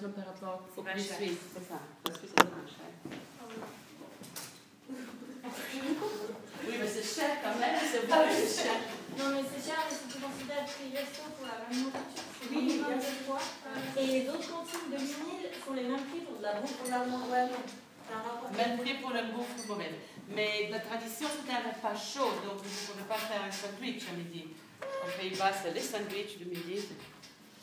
exemple par rapport au pas plus cher. suisse, c'est ça. Parce que c'est cher. Oui, mais c'est cher quand même, c'est Ah vrai, c'est cher. Non, mais c'est cher, mais si tu considères que les restos pour la même nourriture, c'est Oui, minimum deux fois. Et les autres cantines de Lunil font les mêmes prix pour de la bouffe pour la bouffe. Ouais, non. C'est. Même prix pour le bouffe mauvaise. Mais la tradition, c'était un repas chaud, donc vous ne pouvez pas faire un sandwich à midi. Aux Pays-Bas, c'est les sandwichs du midi.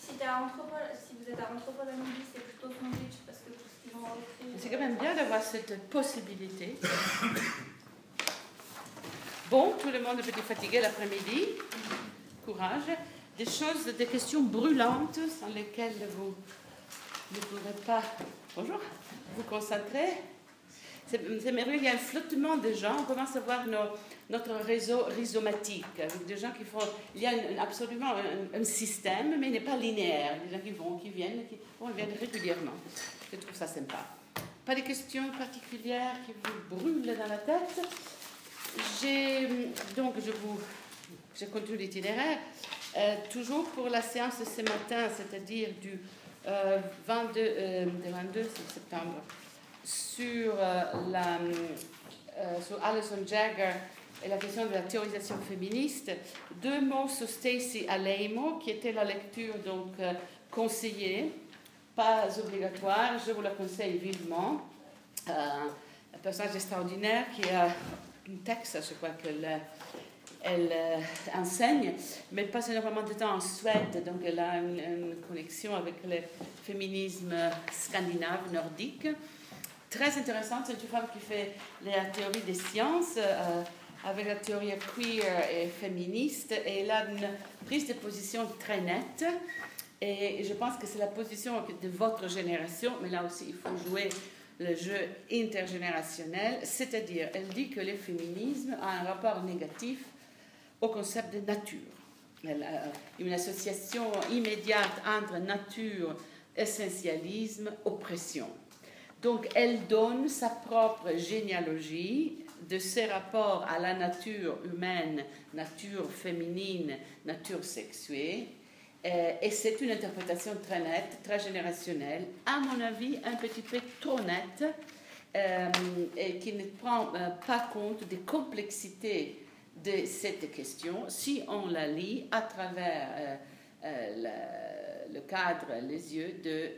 Si, vous êtes à Anthropole c'est plutôt sandwich parce que tout ce qu'ils. C'est quand même bien d'avoir cette possibilité. Bon, tout le monde est petit fatigué l'après-midi. Courage. Des choses, des questions brûlantes sans lesquelles vous ne pourrez pas bonjour, vous concentrer. C'est c'est merveilleux, il y a un flottement de gens. On commence à voir nos- notre réseau rhizomatique, avec des gens qui font. Il y a absolument un, système, mais il n'est pas linéaire. Des gens qui vont, qui viennent, qui ils viennent régulièrement. Je trouve ça sympa. Pas de questions particulières qui vous brûlent dans la tête? Donc je vous je continue l'itinéraire. Euh, toujours pour la séance de ce matin, c'est-à-dire du euh, 22, euh, du 22 septembre, sur, euh, euh, sur Alison Jagger et la question de la théorisation féministe. Deux mots sur Stacy Aleimo, qui était la lecture donc euh, conseillée, pas obligatoire, je vous la conseille vivement. Euh, un personnage extraordinaire qui a un texte, je crois qu'elle euh, elle euh, enseigne, mais passe énormément de temps en Suède, donc elle a une, une connexion avec le féminisme scandinave, nordique. Très intéressante, c'est une femme qui fait la théorie des sciences avec la théorie queer et féministe, et elle a une prise de position très nette. Et je pense que c'est la position de votre génération, mais là aussi il faut jouer le jeu intergénérationnel, c'est-à-dire elle dit que le féminisme a un rapport négatif au concept de nature. Une association immédiate entre nature, essentialisme, oppression. Donc elle donne sa propre généalogie de ses rapports à la nature humaine, nature féminine, nature sexuée. Euh, et c'est une interprétation très nette, très générationnelle, à mon avis un petit peu trop nette, euh, et qui ne prend euh, pas compte des complexités de cette question si on la lit à travers la- le cadre, les yeux de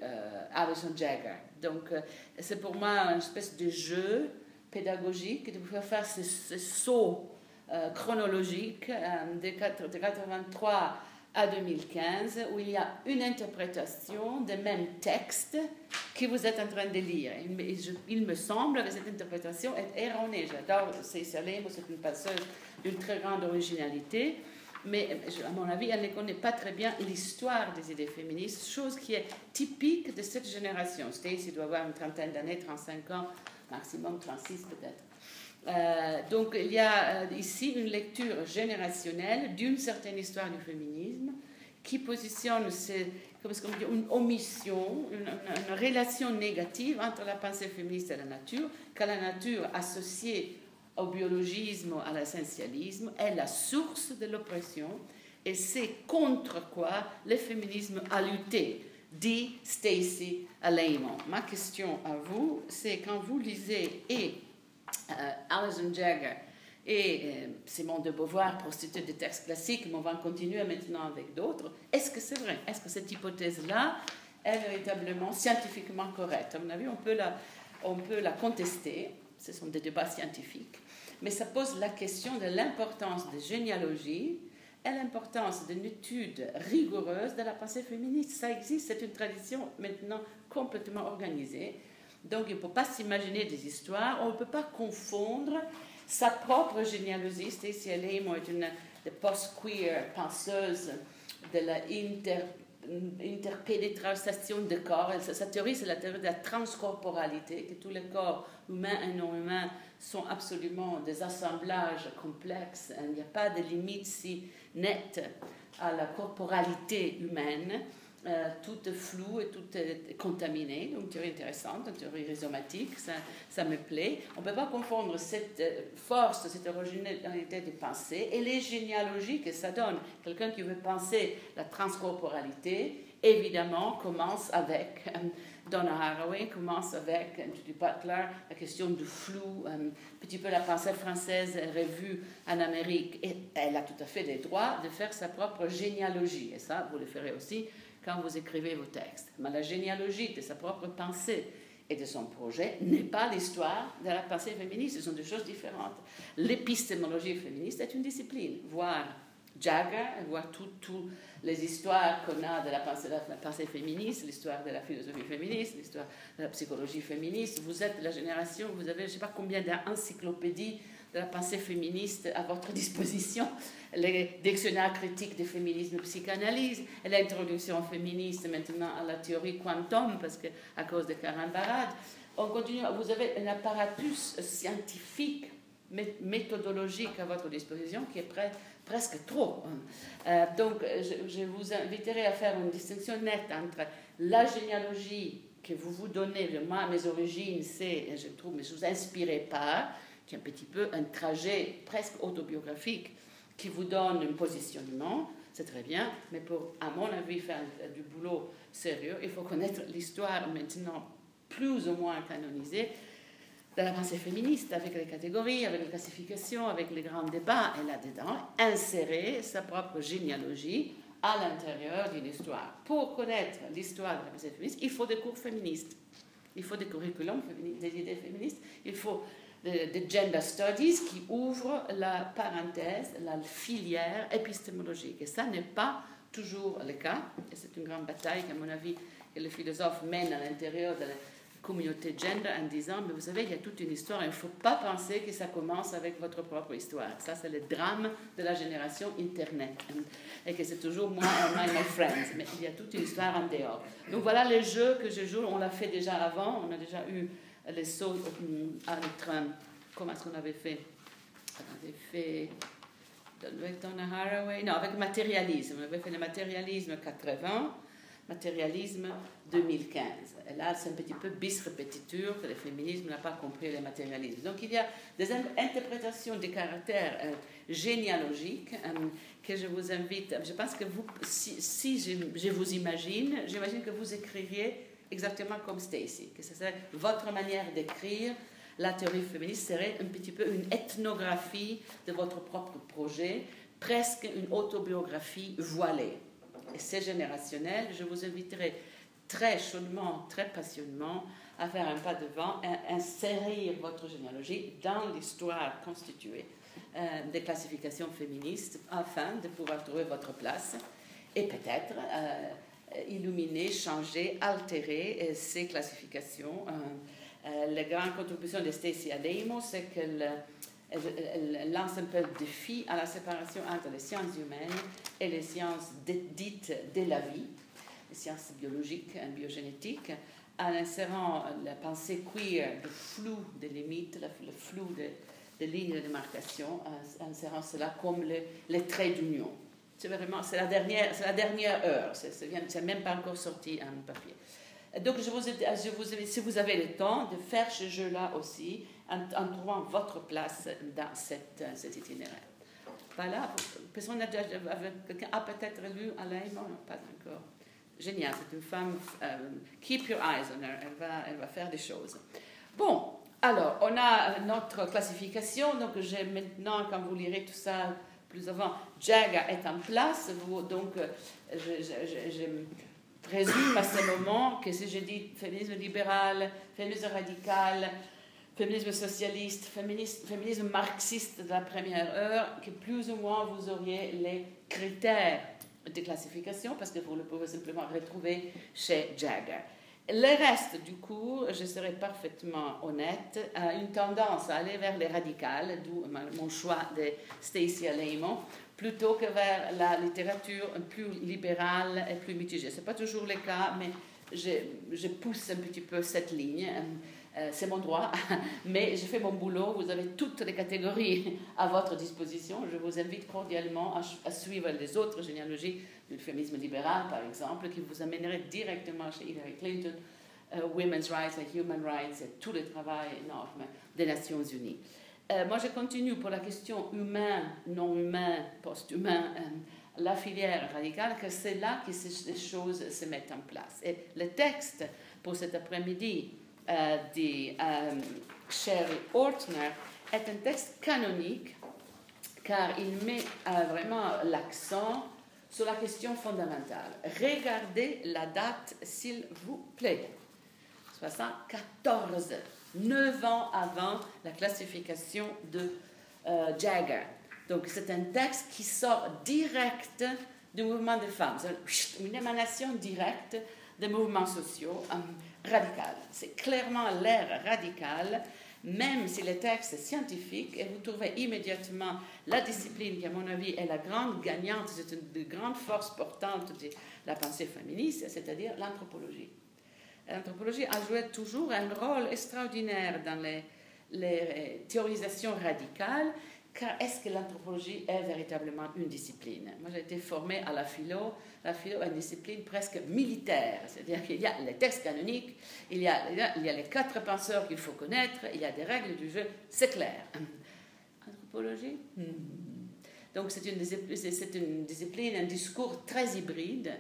Alison Jagger. Donc, c'est pour moi une espèce de jeu pédagogique de vous faire ce, ce saut euh, chronologique euh, de, quatre- de 83 à 2015 où il y a une interprétation des mêmes textes que vous êtes en train de lire. Il me, semble que cette interprétation est erronée. J'adore Cécile c'est une passeuse d'une très grande originalité, mais à mon avis, elle ne connaît pas très bien l'histoire des idées féministes, chose qui est typique de cette génération. Stacy doit avoir une trentaine d'années, 35 ans, maximum 36 peut-être. Euh, donc il y a euh, ici une lecture générationnelle d'une certaine histoire du féminisme qui positionne est-ce qu'on dit, une omission, une relation négative entre la pensée féministe et la nature, que la nature associée au biologisme, à l'essentialisme, est la source de l'oppression et c'est contre quoi le féminisme a lutté, dit Stacy Aleimo. Ma question à vous, c'est quand vous lisez et euh, Alison Jagger et euh, Simone de Beauvoir, prostituée de textes classiques, mais on va continuer maintenant avec d'autres. Est-ce que c'est vrai? Est-ce que cette hypothèse-là est véritablement scientifiquement correcte? À mon avis, on peut la, on peut la contester. Ce sont des débats scientifiques. Mais ça pose la question de l'importance de généalogie et l'importance d'une étude rigoureuse de la pensée féministe. Ça existe, c'est une tradition maintenant complètement organisée. Donc il ne faut pas s'imaginer des histoires, on ne peut pas confondre sa propre généalogie. Stacey Alaymo est une post-queer penseuse de la inter, interpénétration de corps. Sa théorie, c'est la théorie de la transcorporalité, que tous les corps humains et non humains sont absolument des assemblages complexes. Il n'y a pas de limite si nette à la corporalité humaine. Euh, tout est flou et tout est contaminé. Donc, théorie intéressante, une théorie rhizomatique, ça, ça me plaît. On ne peut pas confondre cette euh, force, cette originalité de pensée et les généalogies que ça donne. Quelqu'un qui veut penser la transcorporalité évidemment, commence avec euh, Donna Haraway, commence avec Judy Butler, la question du flou, un petit peu la pensée française revue en Amérique. Et elle a tout à fait le droit de faire sa propre généalogie. Et ça, vous le ferez aussi quand vous écrivez vos textes. Mais la généalogie de sa propre pensée et de son projet n'est pas l'histoire de la pensée féministe. Ce sont deux choses différentes. L'épistémologie féministe est une discipline, voire Jagger, voir toutes les histoires qu'on a de la pensée, féministe, l'histoire de la philosophie féministe, l'histoire de la psychologie féministe. Vous êtes la génération, vous avez je ne sais pas combien d'encyclopédies de la pensée féministe à votre disposition, les dictionnaires critiques du féminisme psychanalyse, l'introduction féministe maintenant à la théorie quantum, parce que à cause de Karen Barad. On continue, vous avez un apparatus scientifique, méthodologique à votre disposition qui est prêt presque trop. Hein. Euh, donc, je, vous inviterai à faire une distinction nette entre la généalogie que vous vous donnez, moi, mes origines, c'est, je trouve, mais je vous inspirez par, qui est un petit peu un trajet presque autobiographique qui vous donne un positionnement, c'est très bien, mais pour, à mon avis, faire du boulot sérieux, il faut connaître l'histoire maintenant plus ou moins canonisée de la pensée féministe, avec les catégories, avec les classifications, avec les grands débats, et là-dedans, insérer sa propre généalogie à l'intérieur d'une histoire. Pour connaître l'histoire de la pensée féministe, il faut des cours féministes, il faut des curriculums féministes, des idées féministes, il faut des gender studies qui ouvrent la parenthèse, la filière épistémologique. Et ça n'est pas toujours le cas, et c'est une grande bataille qu'à mon avis, que les philosophes mènent à l'intérieur de la communauté gender en disant, mais vous savez, il y a toute une histoire, il ne faut pas penser que ça commence avec votre propre histoire. Ça, c'est le drame de la génération Internet. Et que c'est toujours moi et my friends. Mais il y a toute une histoire en dehors. Donc voilà les jeux que je joue. On l'a fait déjà avant. On a déjà eu les sauts entre. Comment est-ce qu'on avait fait? On avait fait. Avec Donna Haraway Non, avec matérialisme. On avait fait le matérialisme 80 matérialisme 2015. Et là, c'est un petit peu bis repetiture que le féminisme n'a pas compris le matérialisme. Donc, il y a des interprétations des caractères euh, généalogiques euh, que je vous invite. Je pense que si, je, vous imagine, j'imagine que vous écririez exactement comme Stacy, que ce serait votre manière d'écrire. La théorie féministe serait un petit peu une ethnographie de votre propre projet, presque une autobiographie voilée et c'est générationnel, je vous inviterai très chaudement, très passionnément à faire un pas devant, à insérer votre généalogie dans l'histoire constituée euh, des classifications féministes afin de pouvoir trouver votre place et peut-être euh, illuminer, changer, altérer euh, ces classifications. la grande contribution de Stacy Ademo, c'est qu'elle elle, lance un peu le défi à la séparation entre les sciences humaines et les sciences dites de la vie, les sciences biologiques et biogénétiques, en insérant la pensée queer, le flou des limites, le, flou des lignes de démarcation, en insérant cela comme les, traits d'union. C'est vraiment, c'est la dernière, c'est la dernière heure, c'est même pas encore sorti en papier. Donc, si vous avez le temps de faire ce jeu-là aussi, en, trouvant votre place dans cet itinéraire. Voilà, personne a déjà, quelqu'un a peut-être lu Alain, non, pas encore. Génial, c'est une femme, euh, keep your eyes on her, elle va, elle va faire des choses. Bon, alors, on a notre classification, donc j'ai maintenant, quand vous lirez tout ça plus avant, Jagger est en place, donc je, présume à ce moment que si je dis féminisme libéral, féminisme radical, féminisme socialiste, féminisme, marxiste de la première heure, que plus ou moins vous auriez les critères de classification, parce que vous le pouvez simplement retrouver chez Jagger. Le reste du cours, je serai parfaitement honnête, a une tendance à aller vers les radicales, d'où mon choix de Stacey Lehman, plutôt que vers la littérature plus libérale et plus mitigée. Ce n'est pas toujours le cas, mais je, pousse un petit peu cette ligne. Euh, c'est mon droit, mais je fais mon boulot. Vous avez toutes les catégories à votre disposition. Je vous invite cordialement à, suivre les autres généalogies du féminisme libéral, par exemple, qui vous amènerait directement chez Hillary Clinton, euh, Women's Rights et Human Rights et tout le travail énorme des Nations Unies. Euh, moi, je continue pour la question humain, non humain, post-humain la filière radicale que c'est là que ces choses se mettent en place. Et le texte pour cet après-midi euh, de euh, Sherry Ortner est un texte canonique car il met euh, vraiment l'accent sur la question fondamentale. Regardez la date, s'il vous plaît. 74, 9 ans avant la classification de euh, Jagger. Donc c'est un texte qui sort direct du mouvement des femmes, une émanation directe des mouvements sociaux euh, radicaux. C'est clairement l'air radical, même si le texte est scientifique, et vous trouvez immédiatement la discipline qui, à mon avis, est la grande gagnante, c'est une des grandes forces portantes de la pensée féministe, c'est-à-dire l'anthropologie. L'anthropologie a joué toujours un rôle extraordinaire dans les, les théorisations radicales, car est-ce que l'anthropologie est véritablement une discipline? Moi, j'ai été formée à la philo. La philo est une discipline presque militaire, c'est-à-dire qu'il y a les textes canoniques, il y a, il y a les quatre penseurs qu'il faut connaître, il y a des règles du jeu, c'est clair. Anthropologie? Hmm. Donc, c'est une, c'est une discipline, un discours très hybride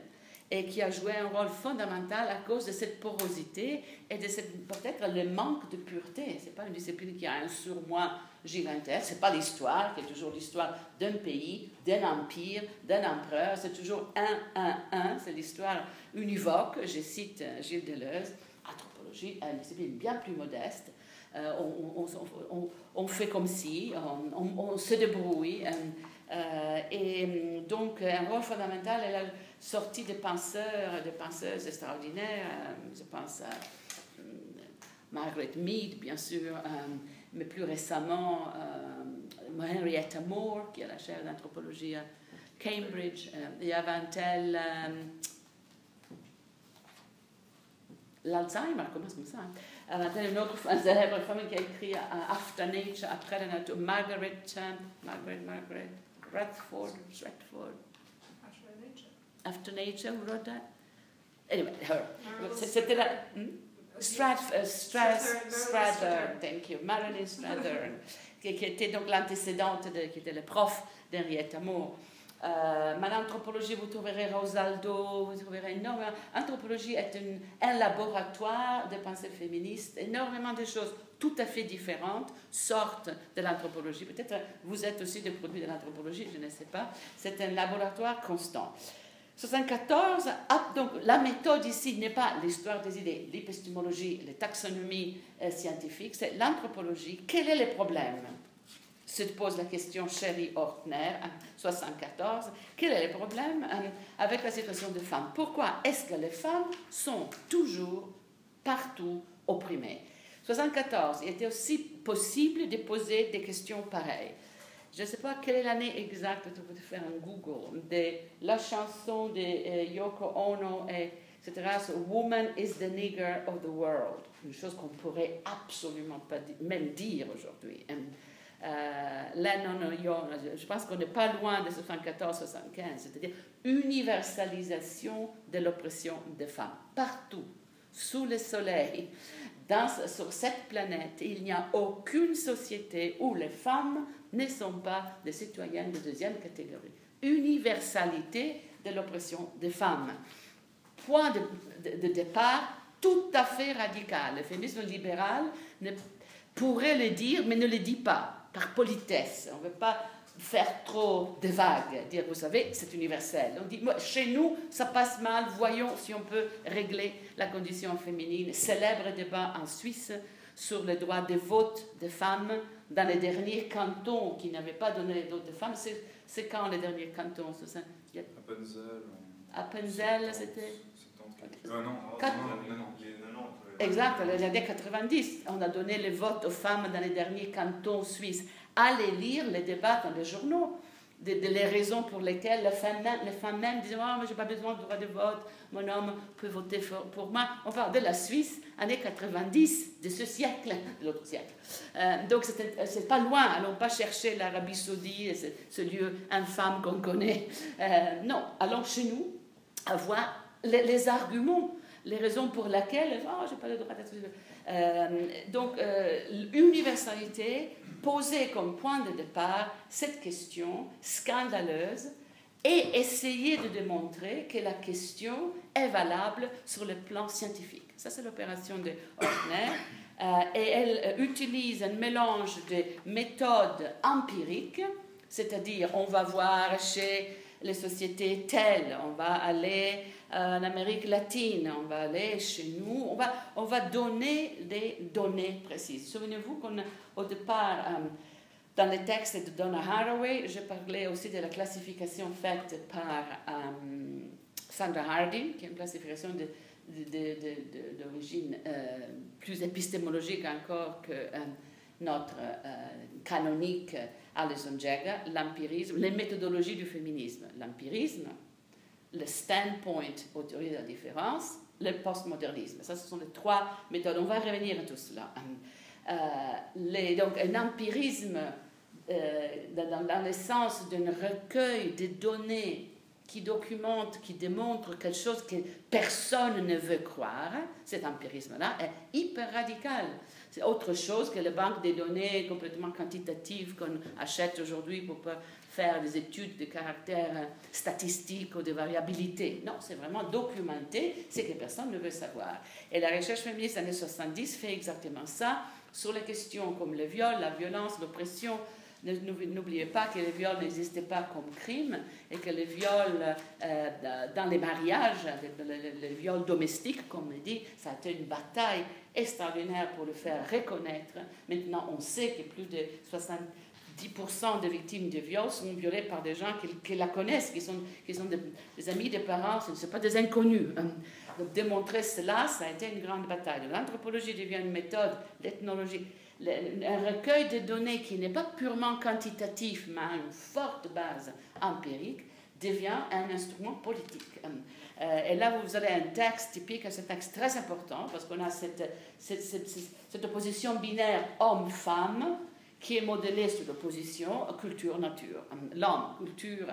et qui a joué un rôle fondamental à cause de cette porosité et de peut-être le manque de pureté. Ce n'est pas une discipline qui a un surmoi gigantesque, ce n'est pas l'histoire qui est toujours l'histoire d'un pays, d'un empire, d'un empereur, c'est toujours un, un, un, c'est l'histoire univoque. Je cite euh, Gilles Deleuze, anthropologie une discipline bien plus modeste. Euh, on, fait comme si, on, se débrouille. Euh, et hum, donc, un rôle fondamental est la sortie des penseurs, des penseuses extraordinaires. Euh, je pense à hum, Margaret Mead, bien sûr, euh, mais plus récemment, Henrietta Moore, qui a la chaire d'anthropologie à Cambridge. il y avait tel. L'Alzheimer, comment c'est ça hein? une autre célèbre femme qui a écrit After Nature, après la nature, Margaret, Margaret, Margaret, Radford, Stratford. After Nature, who wrote that? Anyway, her. C'était la. Hmm? Strath, uh, Strath, Strather, thank you, Marilyn Strather, qui, qui, était donc l'antécédente, qui était le prof d'Henrietta Moore. Euh, l'anthropologie, vous trouverez Rosaldo, vous trouverez énormément. Anthropologie est un laboratoire de pensée féministe, énormément de choses tout à fait différentes sortent de l'anthropologie. Peut-être vous êtes aussi des produits de l'anthropologie, je ne sais pas. C'est un laboratoire constant. 74, donc la méthode ici n'est pas l'histoire des idées, l'épistémologie, les taxonomies euh, scientifiques, c'est l'anthropologie. Quel est le problème? Se pose la question Sherry Ortner, 74. Quel est le problème euh, avec la situation des femmes? Pourquoi est-ce que les femmes sont toujours partout opprimées? 74, il était aussi possible de poser des questions pareilles. Je ne sais pas quelle est l'année exacte, vous pouvez faire un Google, de la chanson de euh, Yoko Ono, et, etc. Woman is the nigger of the world. Une chose qu'on pourrait absolument pas même dire aujourd'hui. Euh, je pense qu'on n'est pas loin de 74-75, c'est-à-dire universalisation de l'oppression des femmes, partout, sous le soleil sur cette planète, il n'y a aucune société où les femmes ne sont pas des citoyennes de deuxième catégorie. Universalité de l'oppression des femmes. Point de, départ tout à fait radical. Le féminisme libéral ne, pourrait le dire, mais ne le dit pas, par politesse. On ne veut pas faire trop de vagues, dire, vous savez, c'est universel. On dit, chez nous, ça passe mal, voyons si on peut régler la condition féminine. Célèbre débat en Suisse sur le droit de vote des femmes dans les derniers cantons qui n'avaient pas donné les droits des femmes. C'est quand les derniers cantons Appenzell. Appenzell, c'était. Non, non, Exact, les années 90, on a donné le vote aux femmes dans les derniers cantons suisses allez lire les débats dans les journaux, de, les raisons pour lesquelles les femmes, les femmes même disent oh, je n'ai pas besoin de droit de vote, mon homme peut voter pour, moi. On parle de la Suisse, années 90, de ce siècle, de l'autre siècle. Euh, donc, c'est pas loin, allons pas chercher l'Arabie Saoudite, ce, lieu infâme qu'on connaît. Euh, non, allons chez nous, avoir les, les arguments les raisons pour lesquelles, oh, j'ai pas le droit d'être. Euh, donc, euh, universalité, poser comme point de départ cette question scandaleuse et essayer de démontrer que la question est valable sur le plan scientifique. Ça, c'est l'opération de Horner. Euh, et elle euh, utilise un mélange de méthodes empiriques, c'est-à-dire on va voir chez les sociétés telles, on va aller en Amérique latine, on va aller chez nous, on va, on va donner des données précises. Souvenez-vous qu'au départ, euh, dans les textes de Donna Haraway, je parlais aussi de la classification faite par euh, Sandra Harding, qui est une classification d'origine euh, plus épistémologique encore que notre canonique Alison Jagger, l'empirisme, les méthodologies du féminisme. L'empirisme, le standpoint aux théories de la différence, le postmodernisme. Ça, ce sont les trois méthodes. On va revenir à tout cela. Euh, donc, un empirisme euh, dans, dans, le sens d'un recueil de données qui documente, qui démontre quelque chose que personne ne veut croire, cet empirisme-là est hyper radical. C'est autre chose que les banques des données complètement quantitatives qu'on achète aujourd'hui pour faire des études de caractère statistique ou de variabilité. Non, c'est vraiment documenté, c'est que personne ne veut savoir. Et la recherche féministe années 70 fait exactement ça sur les questions comme le viol, la violence, l'oppression, N'oubliez pas que les viols n'existaient pas comme crime et que les viols euh, dans les mariages, les, viols domestiques, comme on dit, ça a été une bataille extraordinaire pour le faire reconnaître. Maintenant, on sait que plus de 70% des victimes de viols sont violées par des gens qui, la connaissent, qui sont, sont des, amis des parents, ce ne sont pas des inconnus. Donc, démontrer cela, ça a été une grande bataille. L'anthropologie devient une méthode, l'ethnologie un recueil de données qui n'est pas purement quantitatif, mais a une forte base empirique, devient un instrument politique. Euh, et là, vous avez un texte typique, un texte très important, parce qu'on a cette, cette, opposition binaire homme-femme qui est modelée sur l'opposition culture-nature. L'homme, culture,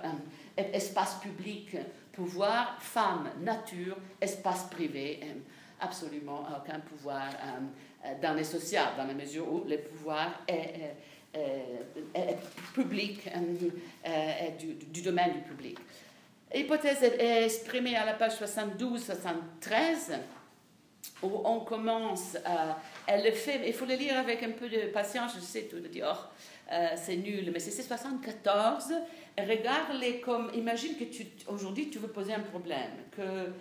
espace public, pouvoir, femme, nature, espace privé, absolument aucun pouvoir euh, dans les sociales, dans la mesure où le pouvoir est, public, est du, domaine du public. L'hypothèse est exprimée à la page 72-73, où on commence à. Elle le fait, il faut le lire avec un peu de patience, je sais, tout le dire, oh, euh, c'est nul, mais c'est 74. Regarde-les comme. Imagine que aujourd'hui tu veux poser un problème, que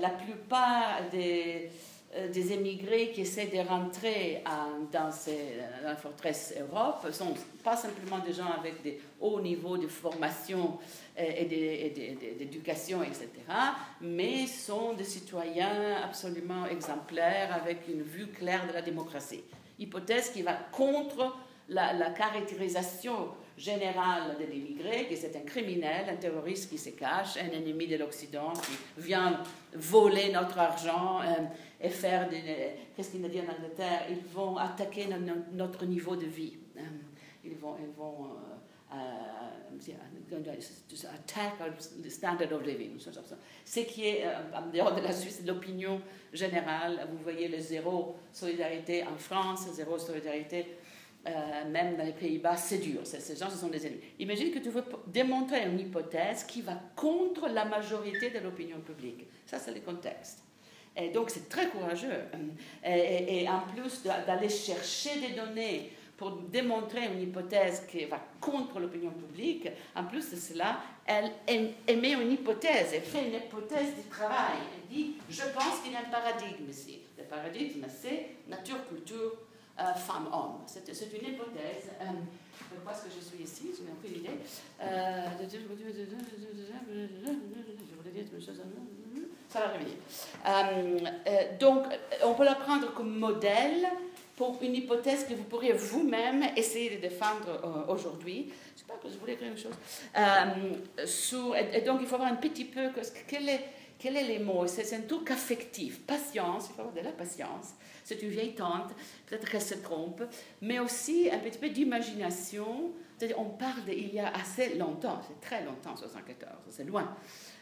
la plupart des euh, des émigrés qui essaient de rentrer dans, la forteresse Europe sont pas simplement des gens avec des hauts niveaux de formation euh, et d'éducation, etc., mais sont des citoyens absolument exemplaires avec une vue claire de la démocratie. Hypothèse qui va contre la caractérisation générale de l'immigré, que c'est un criminel, un terroriste qui se cache, un ennemi de l'Occident qui vient voler notre argent. Euh, et faire des. Qu'est-ce qu'il a dit en Angleterre? Ils vont attaquer notre niveau de vie. Euh, ils vont. Ils vont attack standard of living. Ce qui est, en dehors de la Suisse, l'opinion générale. Vous voyez le zéro solidarité en France, zéro solidarité euh, même dans les Pays-Bas, c'est dur. Ces gens, ce sont des ennemis. Imagine que tu veux démontrer une hypothèse qui va contre la majorité de l'opinion publique. Ça, c'est le contexte. Et donc, c'est très courageux. Et, en plus d'aller chercher des données pour démontrer une hypothèse qui va contre l'opinion publique, en plus de cela, elle émet une hypothèse, elle fait une hypothèse du travail. Elle dit, je pense qu'il y a un paradigme ici. Le paradigme, c'est nature, culture, euh, femme, homme. C'est une hypothèse. Euh, pourquoi est-ce que je suis ici Je n'ai aucune idée. Euh, ça va revenir. Euh, euh, donc, on peut la prendre comme modèle pour une hypothèse que vous pourriez vous-même essayer de défendre euh, aujourd'hui. Je sais pas que je voulais dire une chose. Et, donc, il faut avoir un petit peu. Quel est, quel est les mots? C'est un truc affectif. Patience, il faut avoir de la patience. C'est une vieille tante, peut-être qu'elle se trompe, mais aussi un petit peu d'imagination. On parle d'il y a assez longtemps, c'est très longtemps, 74, c'est loin.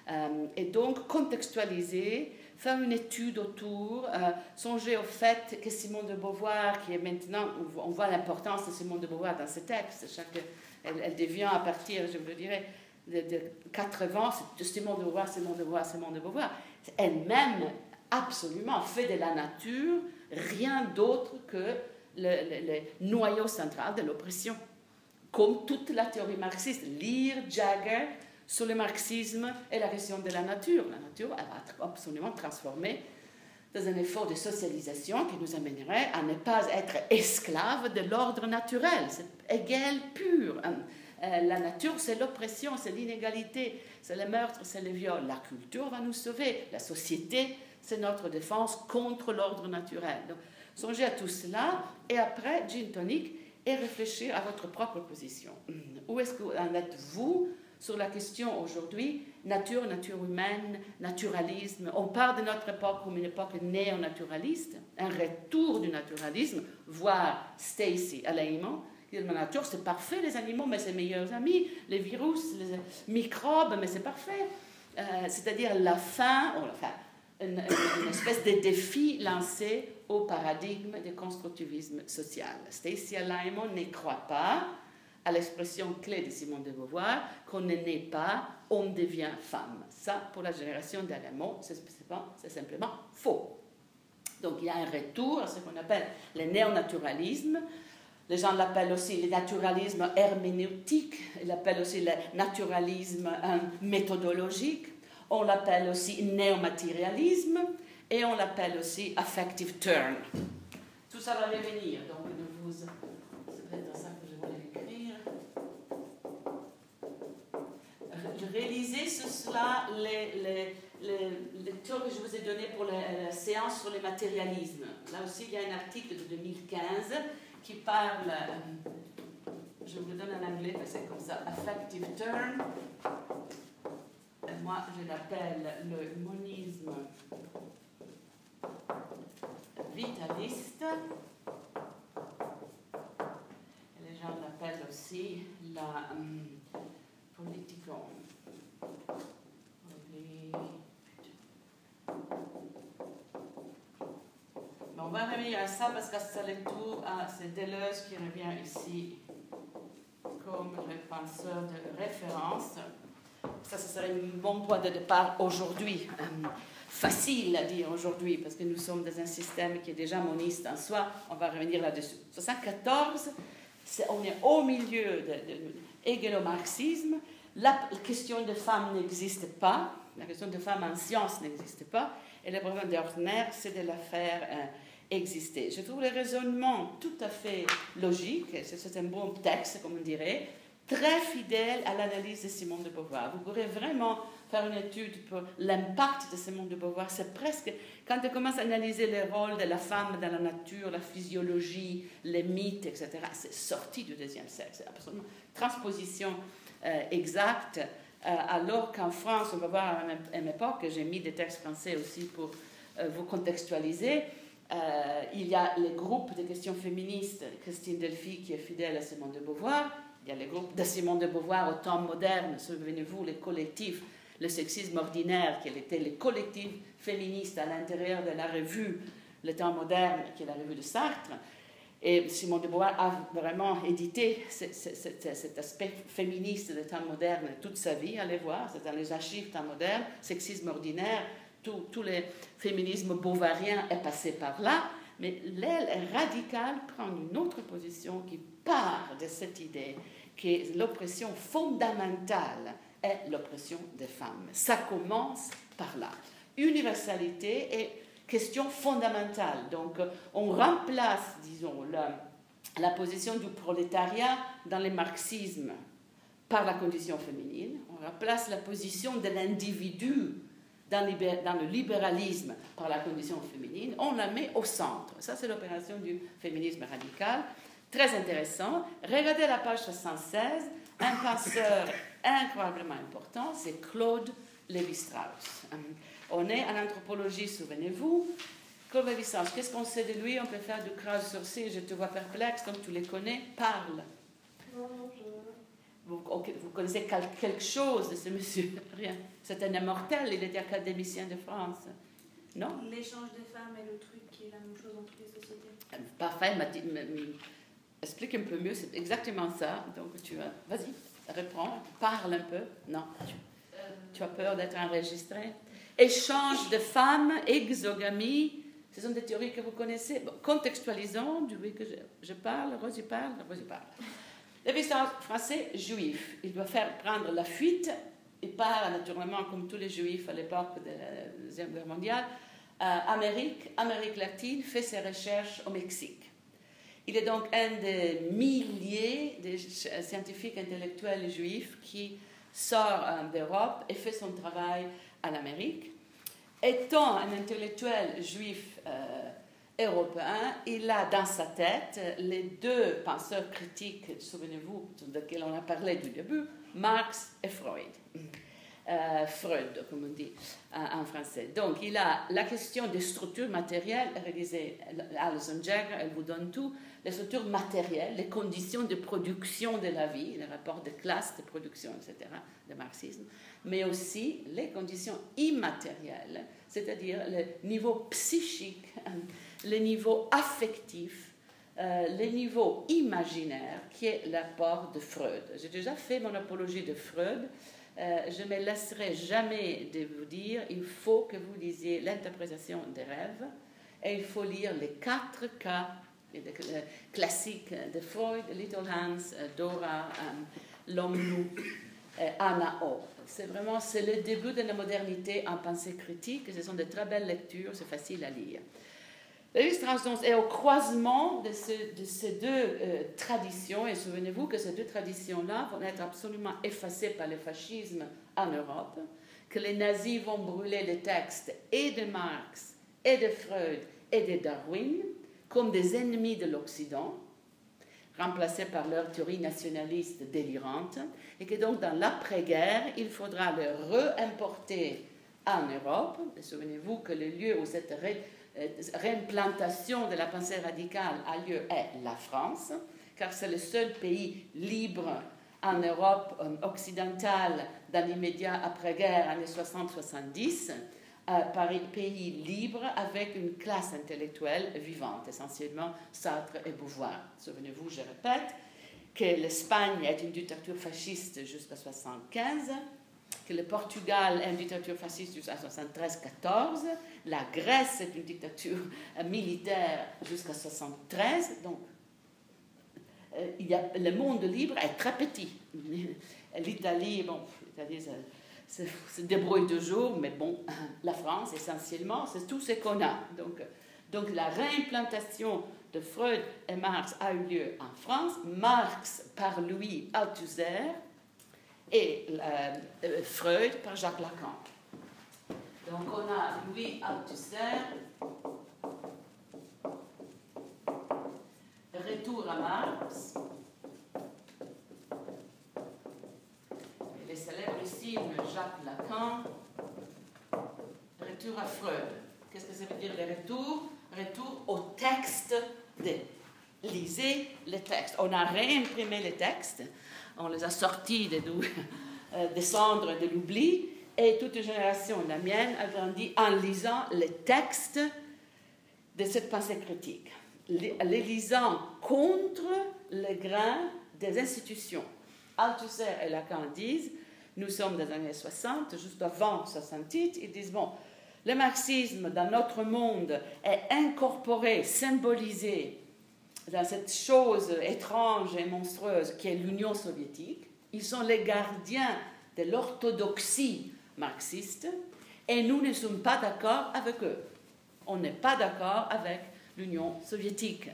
Euh, et donc, contextualiser, faire une étude autour, euh, songer au fait que Simone de Beauvoir, qui est maintenant, on voit l'importance de Simone de Beauvoir dans ses textes, elle, elle devient à partir, je vous le dirais, de, de 80, c'est Simone de Beauvoir, Simone de Beauvoir, Simone de Beauvoir, elle-même absolument fait de la nature rien d'autre que le, noyau central de l'oppression, comme toute la théorie marxiste. Lire Jagger sur le marxisme et la question de la nature. La nature, elle va être absolument transformée dans un effort de socialisation qui nous amènerait à ne pas être esclave de l'ordre naturel. C'est égal pur. Euh, la nature, c'est l'oppression, c'est l'inégalité, c'est le meurtre, c'est le viol. La culture va nous sauver. La société, c'est notre défense contre l'ordre naturel. Donc, songez à tout cela et après, gin tonic et réfléchir à votre propre position. Où est-ce que en êtes-vous sur la question aujourd'hui, nature, nature humaine, naturalisme. On parle de notre époque comme une époque néo-naturaliste, un retour du naturalisme, voire Stacy qui la nature, c'est parfait, les animaux, mais c'est meilleurs amis, les virus, les microbes, mais c'est parfait. Euh, c'est-à-dire la fin, enfin, une, espèce de défi lancé au paradigme du constructivisme social. Stacy Aleiman ne croit pas à l'expression clé de Simone de Beauvoir, qu'on ne naît pas, on devient femme. Ça, pour la génération d'Alamont, c'est simplement faux. Donc il y a un retour à ce qu'on appelle le néonaturalisme. Les gens l'appellent aussi le naturalisme herméneutique, ils l'appellent aussi le naturalisme méthodologique, on l'appelle aussi néomatérialisme et on l'appelle aussi affective turn. Tout ça va revenir, donc ne vous réalisez ce cela les, les, les, les, tours que je vous ai donnés pour la, séance sur le matérialisme. Là aussi, il y a un article de 2015 qui parle, euh, je vous le donne en anglais parce que c'est comme ça, affective turn. moi, je l'appelle le monisme vitaliste. Les gens l'appellent aussi la um, à ça parce que c'est Deleuze qui revient ici comme le penseur de référence. Ça, ce serait un bon point de départ aujourd'hui. Euh, facile à dire aujourd'hui parce que nous sommes dans un système qui est déjà moniste en soi. On va revenir là-dessus. 74, on est au milieu de, de La question de femme n'existe pas. La question de femme en science n'existe pas. Et le problème d'ordinaire, c'est de la faire euh, exister. Je trouve le raisonnement tout à fait logique, c'est un bon texte, comme on dirait, très fidèle à l'analyse de Simone de Beauvoir. Vous pourrez vraiment faire une étude pour l'impact de Simone de Beauvoir. C'est presque, quand on commence à analyser le rôle de la femme dans la nature, la physiologie, les mythes, etc., c'est sorti du deuxième siècle. C'est absolument transposition euh, exacte. Euh, alors qu'en France, on va voir à une époque, j'ai mis des textes français aussi pour euh, vous contextualiser, euh, il y a les groupes de questions féministes, Christine Delphi qui est fidèle à Simone de Beauvoir, il y a les groupes de Simone de Beauvoir au temps moderne, souvenez-vous, les collectifs, le sexisme ordinaire, qui était les collectifs féministes à l'intérieur de la revue Le temps moderne, qui est la revue de Sartre. Et Simone de Beauvoir a vraiment édité cet aspect féministe du temps moderne toute sa vie. Allez voir, c'est dans les archives temps moderne, sexisme ordinaire, tous les féminismes beauvariens est passé par là, mais l'aile radicale prend une autre position qui part de cette idée que l'oppression fondamentale est l'oppression des femmes. Ça commence par là. Universalité est question fondamentale. Donc, on remplace, disons, la, la position du prolétariat dans le marxisme par la condition féminine. On remplace la position de l'individu dans, le libéralisme par la condition féminine, on la met au centre. Ça, c'est l'opération du féminisme radical. Très intéressant. Regardez la page 76. Un penseur incroyablement important, c'est Claude Lévi-Strauss. Euh, on est en anthropologie, souvenez-vous. Claude Lévi-Strauss, qu'est-ce qu'on sait de lui? On peut faire du crowdsourcing, je te vois perplexe, donc tu les connais. Parle. Je vous, connaissez quelque chose de ce monsieur Rien. C'est un immortel, il était académicien de France. Non? L'échange des femmes est le truc qui est la même chose dans toutes les sociétés. Parfait, explique un peu mieux, c'est exactement ça. Donc tu vas, vas-y. Réponds, parle un peu. Non, tu, as peur d'être enregistré. Échange de femmes, exogamie, ce sont des théories que vous connaissez. contextualisons, du que je, parle, Rosie parle, Rosie parle. Le français juif, il doit faire prendre la fuite. Il part naturellement, comme tous les juifs à l'époque de la Deuxième Guerre mondiale, Amérique, Amérique latine, fait ses recherches au Mexique. Il est donc un des milliers de scientifiques intellectuels juifs qui sort euh, d'Europe et fait son travail en Amérique. Étant un intellectuel juif euh, européen, il a dans sa tête les deux penseurs critiques, souvenez-vous, de lesquels on a parlé du début, Marx et Freud. Euh, Freud, comme on dit en français. Donc, il a la question des structures matérielles, réalisée Alison Jagger, elle vous donne tout, les structures matérielles, les conditions de production de la vie, les rapports de classe, de production, etc., le marxisme, mais aussi les conditions immatérielles, c'est-à-dire le niveau psychique, le niveau affectif, euh, le niveau imaginaire, qui est l'apport de Freud. J'ai déjà fait mon apologie de Freud euh, je ne me laisserai jamais de vous dire, il faut que vous lisiez l'interprétation des rêves et il faut lire les quatre cas classiques de Freud, Little Hans, Dora, euh, L'homme loup, Anna O. C'est vraiment c'est le début de la modernité en pensée critique. Ce sont de très belles lectures, c'est facile à lire. L'illustration est au croisement de, ces deux euh, traditions, et souvenez-vous que ces deux traditions-là vont être absolument effacées par le fascisme en Europe, que les nazis vont brûler les textes et de Marx, et de Freud, et de Darwin comme des ennemis de l'Occident, remplacés par leur théorie nationaliste délirante, et que donc dans l'après-guerre, il faudra les réimporter en Europe. Souvenez-vous que le lieu où cette réimplantation de la pensée radicale a lieu est la France, car c'est le seul pays libre en Europe euh, occidentale dans l'immédiat après-guerre, années 60-70, euh, pays libre avec une classe intellectuelle vivante, essentiellement Sartre et Beauvoir. Souvenez-vous, je répète, que l'Espagne est une dictature fasciste jusqu'à 1975, le Portugal est une dictature fasciste jusqu'à 73-14, la Grèce est une dictature militaire jusqu'à 73, donc euh, le monde libre est très petit. L'Italie, bon, l'Italie se, débrouille toujours, mais bon, la France essentiellement, c'est tout ce qu'on a. Donc, donc la réimplantation de Freud et Marx a eu lieu en France. Marx par Louis Althusser et euh, Freud par Jacques Lacan. Donc on a Louis Althusser, retour à Marx, et les célébrissimes Jacques Lacan, retour à Freud. Qu'est-ce que ça veut dire le retour Retour au texte de lisez les textes. On a réimprimé les textes, on les a sortis de, euh, des cendres de l'oubli, et toute une génération, la mienne, a grandi en lisant les textes de cette pensée critique, les, lisant contre les grains des institutions. Althusser et Lacan disent, nous sommes dans les années 60, juste avant 68, ils disent, bon, le marxisme dans notre monde est incorporé, symbolisé dans cette chose étrange et monstrueuse qui est l'Union soviétique. Ils sont les gardiens de l'orthodoxie marxiste et nous ne sommes pas d'accord avec eux. On n'est pas d'accord avec l'Union soviétique.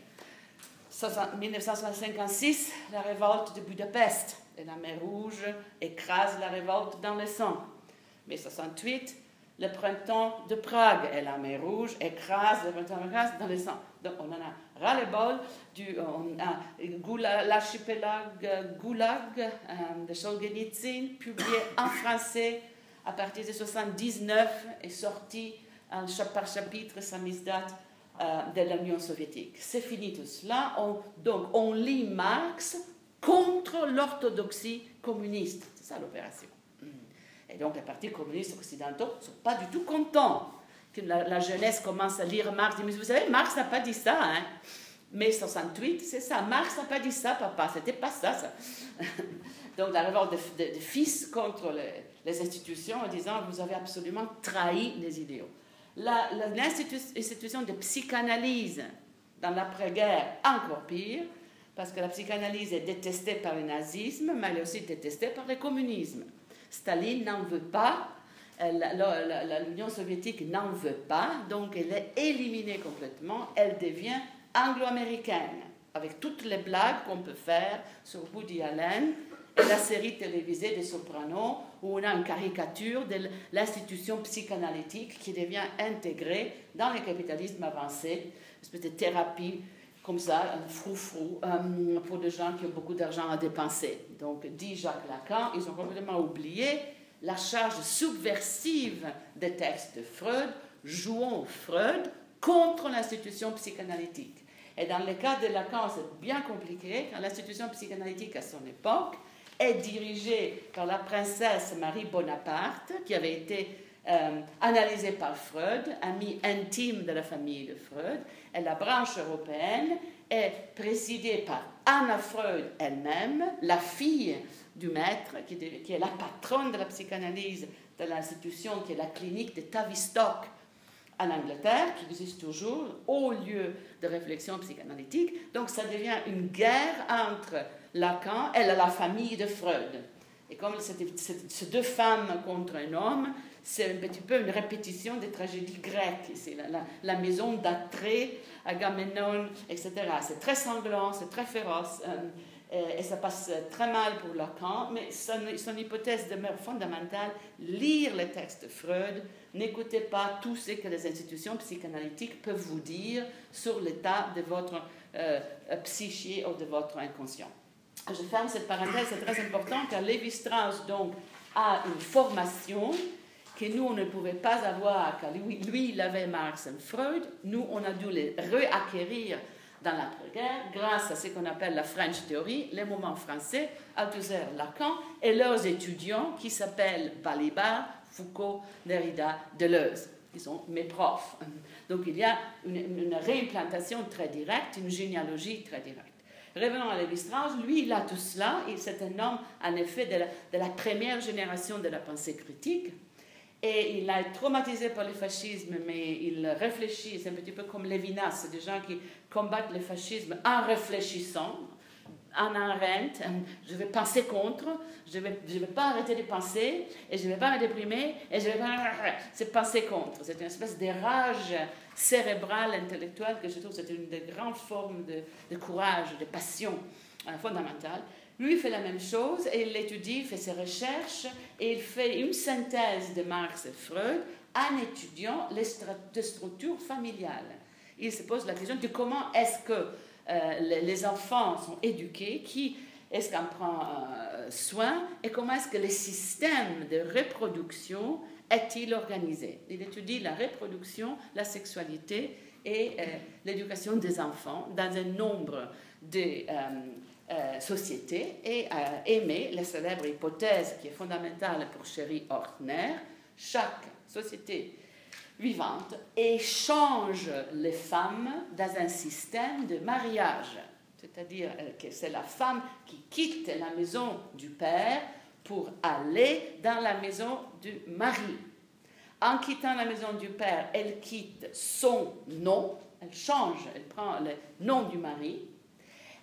1956, la révolte de Budapest et la mer Rouge écrase la révolte dans le sang. Mais 68, le printemps de Prague et la mer Rouge écrase le printemps de Prague dans le sang. Donc on en a ras-le-bol du l'archipelague Goulag euh, de Solzhenitsyn, publié en français à partir de 79 est sorti par chapitre samizdat euh, de l'Union soviétique. C'est fini tout cela. On, donc on lit Marx contre l'orthodoxie communiste. C'est ça l'opération. Et donc les partis communistes occidentaux ne sont pas du tout contents que la, jeunesse commence à lire Marx. Mais vous savez, Marx n'a pas dit ça. Hein? Mais 68, c'est ça. Marx n'a pas dit ça, papa. C'était pas ça, ça. donc la révolte des de, fils contre les, institutions en disant vous avez absolument trahi les idéaux. L'institution de psychanalyse dans l'après-guerre, encore pire, parce que la psychanalyse est détestée par le nazisme, mais elle est aussi détestée par le communisme. Staline n'en veut pas, l'Union soviétique n'en veut pas, donc elle est éliminée complètement, elle devient anglo-américaine, avec toutes les blagues qu'on peut faire sur Woody Allen et la série télévisée des Sopranos, où on a une caricature de l'institution psychanalytique qui devient intégrée dans le capitalisme avancé, une espèce de thérapie comme ça, un frou-frou, euh, pour des gens qui ont beaucoup d'argent à dépenser. Donc, dit Jacques Lacan, ils ont complètement oublié la charge subversive des textes de Freud, jouant Freud contre l'institution psychanalytique. Et dans le cas de Lacan, c'est bien compliqué, car l'institution psychanalytique à son époque est dirigée par la princesse Marie Bonaparte, qui avait été euh, analysée par Freud, amie intime de la famille de Freud, et la branche européenne est présidée par Anna Freud elle-même, la fille du maître, qui, est la patronne de la psychanalyse de l'institution qui est la clinique de Tavistock en Angleterre, qui existe toujours, au lieu de réflexion psychanalytique. Donc ça devient une guerre entre Lacan et la famille de Freud. Et comme c'est deux femmes contre un homme, c'est un petit peu une répétition des tragédies grecques. C'est la, maison d'Atrée, Agamemnon, etc. C'est très sanglant, c'est très féroce. Euh, et ça passe très mal pour Lacan, mais son, son hypothèse demeure fondamentale. Lire les textes de Freud, n'écoutez pas tout ce que les institutions psychanalytiques peuvent vous dire sur l'état de votre euh, psyché ou de votre inconscient. Je ferme cette parenthèse, c'est très important car Lévi-Strauss donc a une formation que nous, on ne pouvait pas avoir, car lui, lui il avait Marx et Freud, nous, on a dû les réacquérir dans l'après-guerre grâce à ce qu'on appelle la French Theory, les moments français, Althusser, Lacan, et leurs étudiants qui s'appellent Balibar, Foucault, Derrida, Deleuze, qui sont mes profs. Donc il y a une, réimplantation très directe, une généalogie très directe. Revenons à Lévi-Strauss, lui, il a tout cela, c'est un homme, en effet, de la, de la première génération de la pensée critique, et il a été traumatisé par le fascisme, mais il réfléchit, c'est un petit peu comme Lévinas, des gens qui combattent le fascisme en réfléchissant, en arrête, je vais penser contre, je ne vais, je vais pas arrêter de penser, et je ne vais pas me déprimer, et je vais pas... C'est penser contre. C'est une espèce de rage cérébrale, intellectuelle, que je trouve c'est une des grandes formes de, de courage, de passion euh, fondamentale. Lui fait la même chose et il étudie, il fait ses recherches et il fait une synthèse de Marx et Freud en étudiant les, structures familiales. Il se pose la question de comment est-ce que euh, les, enfants sont éduqués, qui est-ce qu'on prend euh, soin et comment est-ce que le système de reproduction est-il organisé? Il étudie la reproduction, la sexualité et euh, l'éducation des enfants dans un nombre de euh, société et a aimé la célèbre hypothèse qui est fondamentale pour Sherry Ortner. Chaque société vivante échange les femmes dans un système de mariage. C'est-à-dire euh, que c'est la femme qui quitte la maison du père pour aller dans la maison du mari. En quittant la maison du père, elle quitte son nom, elle change, elle prend le nom du mari,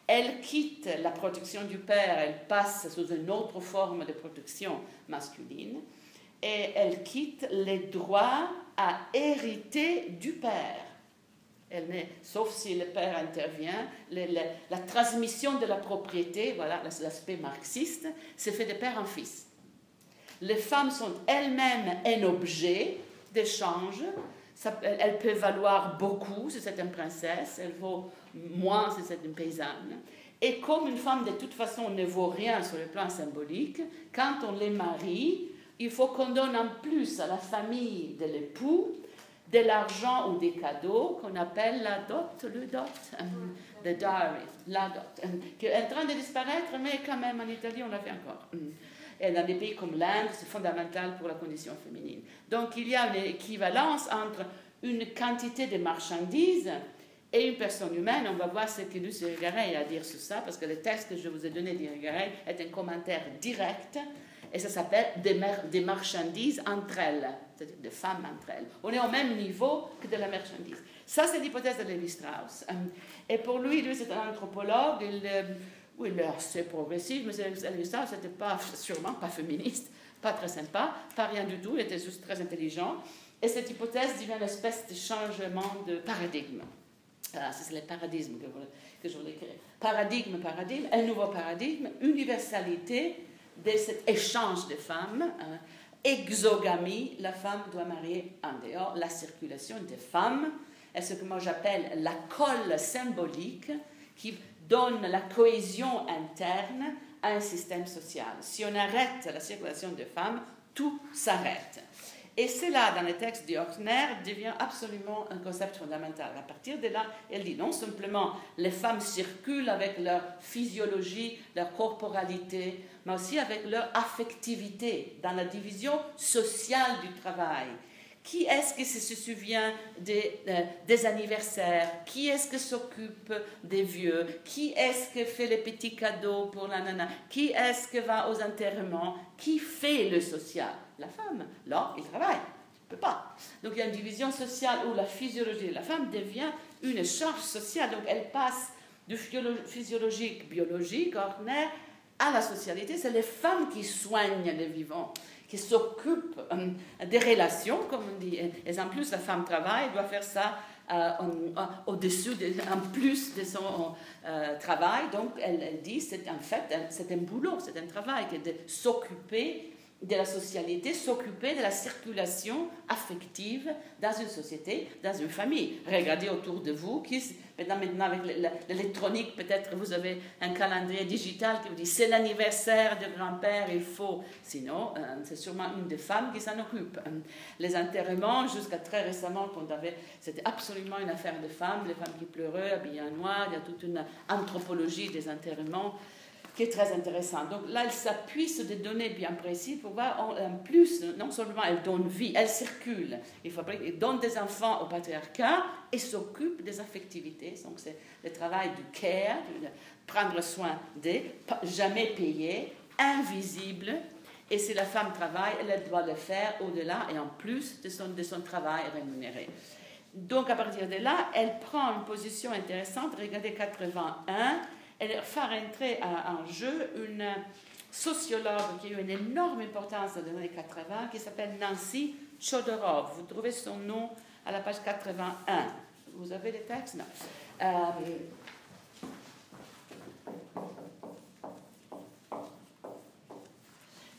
elle quitte la protection du père, elle passe sous une autre forme de protection masculine, et elle quitte les droits à hériter du père. Elle sauf si le père intervient, la transmission de la propriété, voilà l'aspect marxiste, c'est fait de père en fils. Les femmes sont elles-mêmes un objet d'échange. Elle peut valoir beaucoup si c'est une princesse, elle vaut moins si c'est une paysanne. Et comme une femme de toute façon ne vaut rien sur le plan symbolique, quand on les marie, il faut qu'on donne en plus à la famille de l'époux de l'argent ou des cadeaux qu'on appelle la dot, le dot, euh, dowry, la dot, qui est en train de disparaître, mais quand même en Italie on l'a fait encore. Et dans des pays comme l'Inde, c'est fondamental pour la condition féminine. Donc il y a une équivalence entre une quantité de marchandises et une personne humaine. On va voir ce que Lucie Irigaray a à dire sur ça, parce que le texte que je vous ai donné d'Irigaray est un commentaire direct, et ça s'appelle des, des, marchandises entre elles, c'est-à-dire des femmes entre elles. On est au même niveau que de la marchandise. Ça, c'est l'hypothèse de Lévi-Strauss. Et pour lui, lui, c'est un anthropologue, il, euh, oui, il est assez progressif, mais Lévi-Strauss n'était pas, sûrement pas féministe, pas très sympa, pas rien du tout, il était juste très intelligent. Et cette hypothèse devient une espèce de changement de paradigme. Ah, c'est le paradigme que, je voulais créer. Paradigme, paradigme, un nouveau paradigme, universalité de cet échange de femmes, hein. exogamie, la femme doit marier en dehors, la circulation des femmes, est ce que moi j'appelle la colle symbolique qui donne la cohésion interne à un système social. Si on arrête la circulation des femmes, tout s'arrête. Et cela, dans les textes d'Ortner, devient absolument un concept fondamental. À partir de là, elle dit non simplement les femmes circulent avec leur physiologie, leur corporalité, mais aussi avec leur affectivité dans la division sociale du travail. Qui est-ce qui se souvient des, euh, des anniversaires? Qui est-ce qui s'occupe des vieux? Qui est-ce qui fait les petits cadeaux pour la nana? Qui est-ce qui va aux enterrements? Qui fait le social? La femme. Là, il travaille. Il ne peut pas. Donc il y a une division sociale où la physiologie de la femme devient une charge sociale. Donc elle passe du physiologique, biologique, ordinaire, à la socialité. C'est les femmes qui soignent les vivants qui s'occupe euh, des relations, comme on dit. Et en plus, la femme travaille, elle doit faire ça euh, au-dessus, en plus de son euh, travail. Donc, elle, elle dit, c'est en fait, c'est un boulot, c'est un travail, de s'occuper de la socialité, s'occuper de la circulation affective dans une société, dans une famille. Regardez autour de vous, qui, maintenant, avec l'électronique, peut-être vous avez un calendrier digital qui vous dit c'est l'anniversaire de grand-père, il faut. Sinon, euh, c'est sûrement une des femmes qui s'en occupe. Euh, les enterrements, jusqu'à très récemment, c'était absolument une affaire de femmes, les femmes qui pleuraient, habillées en noir, il y a toute une anthropologie des enterrements qui très intéressant. Donc là, elle s'appuie sur des données bien précises pour voir, en plus, non seulement elle donne vie, elle circule, il fabrique, elle des enfants au patriarcat et s'occupe des affectivités. Donc c'est le travail du care, de prendre soin des, jamais payé, invisible. Et si la femme travaille, elle doit le faire au-delà et en plus de son travail rémunéré. Donc à partir de là, elle prend une position intéressante. Regardez 81 elle fait rentrer en jeu une sociologue qui a eu une énorme importance dans les années 80, qui s'appelle Nancy Chodorov. Vous trouvez son nom à la page 81. Vous avez les textes? Non. Euh,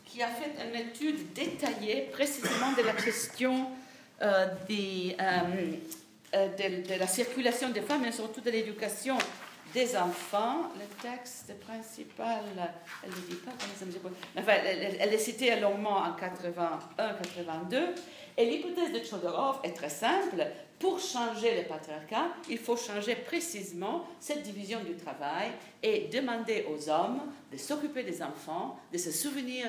qui a fait une étude détaillée précisément de la question euh, euh, de, la circulation des femmes et surtout de l'éducation des enfants. Le texte principal, elle ne dit pas. Enfin, elle, elle, est citée longuement en 81-82. Et l'hypothèse de Chodorov est très simple pour changer le patriarcat, il faut changer précisément cette division du travail et demander aux hommes de s'occuper des enfants, de se souvenir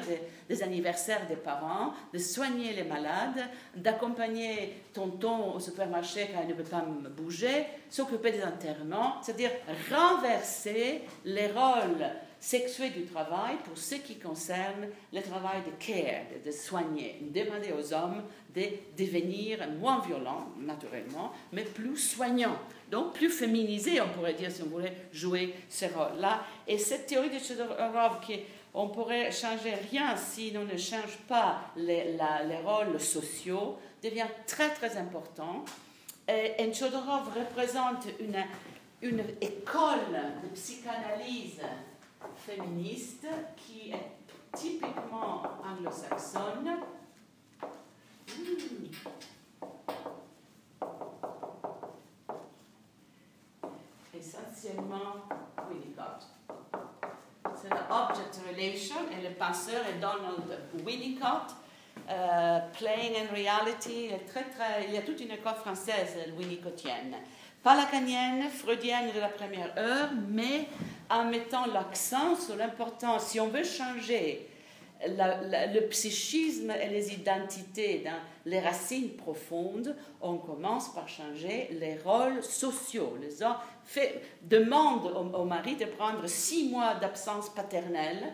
des, anniversaires des parents, de soigner les malades, d'accompagner tonton au supermarché quand il ne peut pas bouger, s'occuper des enterrements, c'est-à-dire renverser les rôles sexués du travail pour ce qui concerne le travail de care, de, soigner, demander aux hommes de devenir moins violents, naturellement, mais plus soignants. Donc plus féminisés, on pourrait dire, si on voulait jouer ce rôle-là. Et cette théorie de Chodorov, on pourrait changer rien si on ne change pas les, les rôles sociaux, devient très très important. Et, Chodorov représente une, une école de psychanalyse féministe qui est typiquement anglo-saxonne Essentiellement Winnicott. C'est l'object relation et le penseur est Donald Winnicott. Euh, playing in reality, il y a toute une école française winnicottienne. Pas lacanienne, freudienne de la première heure, mais en mettant l'accent sur l'importance, si on veut changer le psychisme et les identités dans les racines profondes, on commence par changer les rôles sociaux. Les hommes fait, demandent au, mari de prendre six mois d'absence paternelle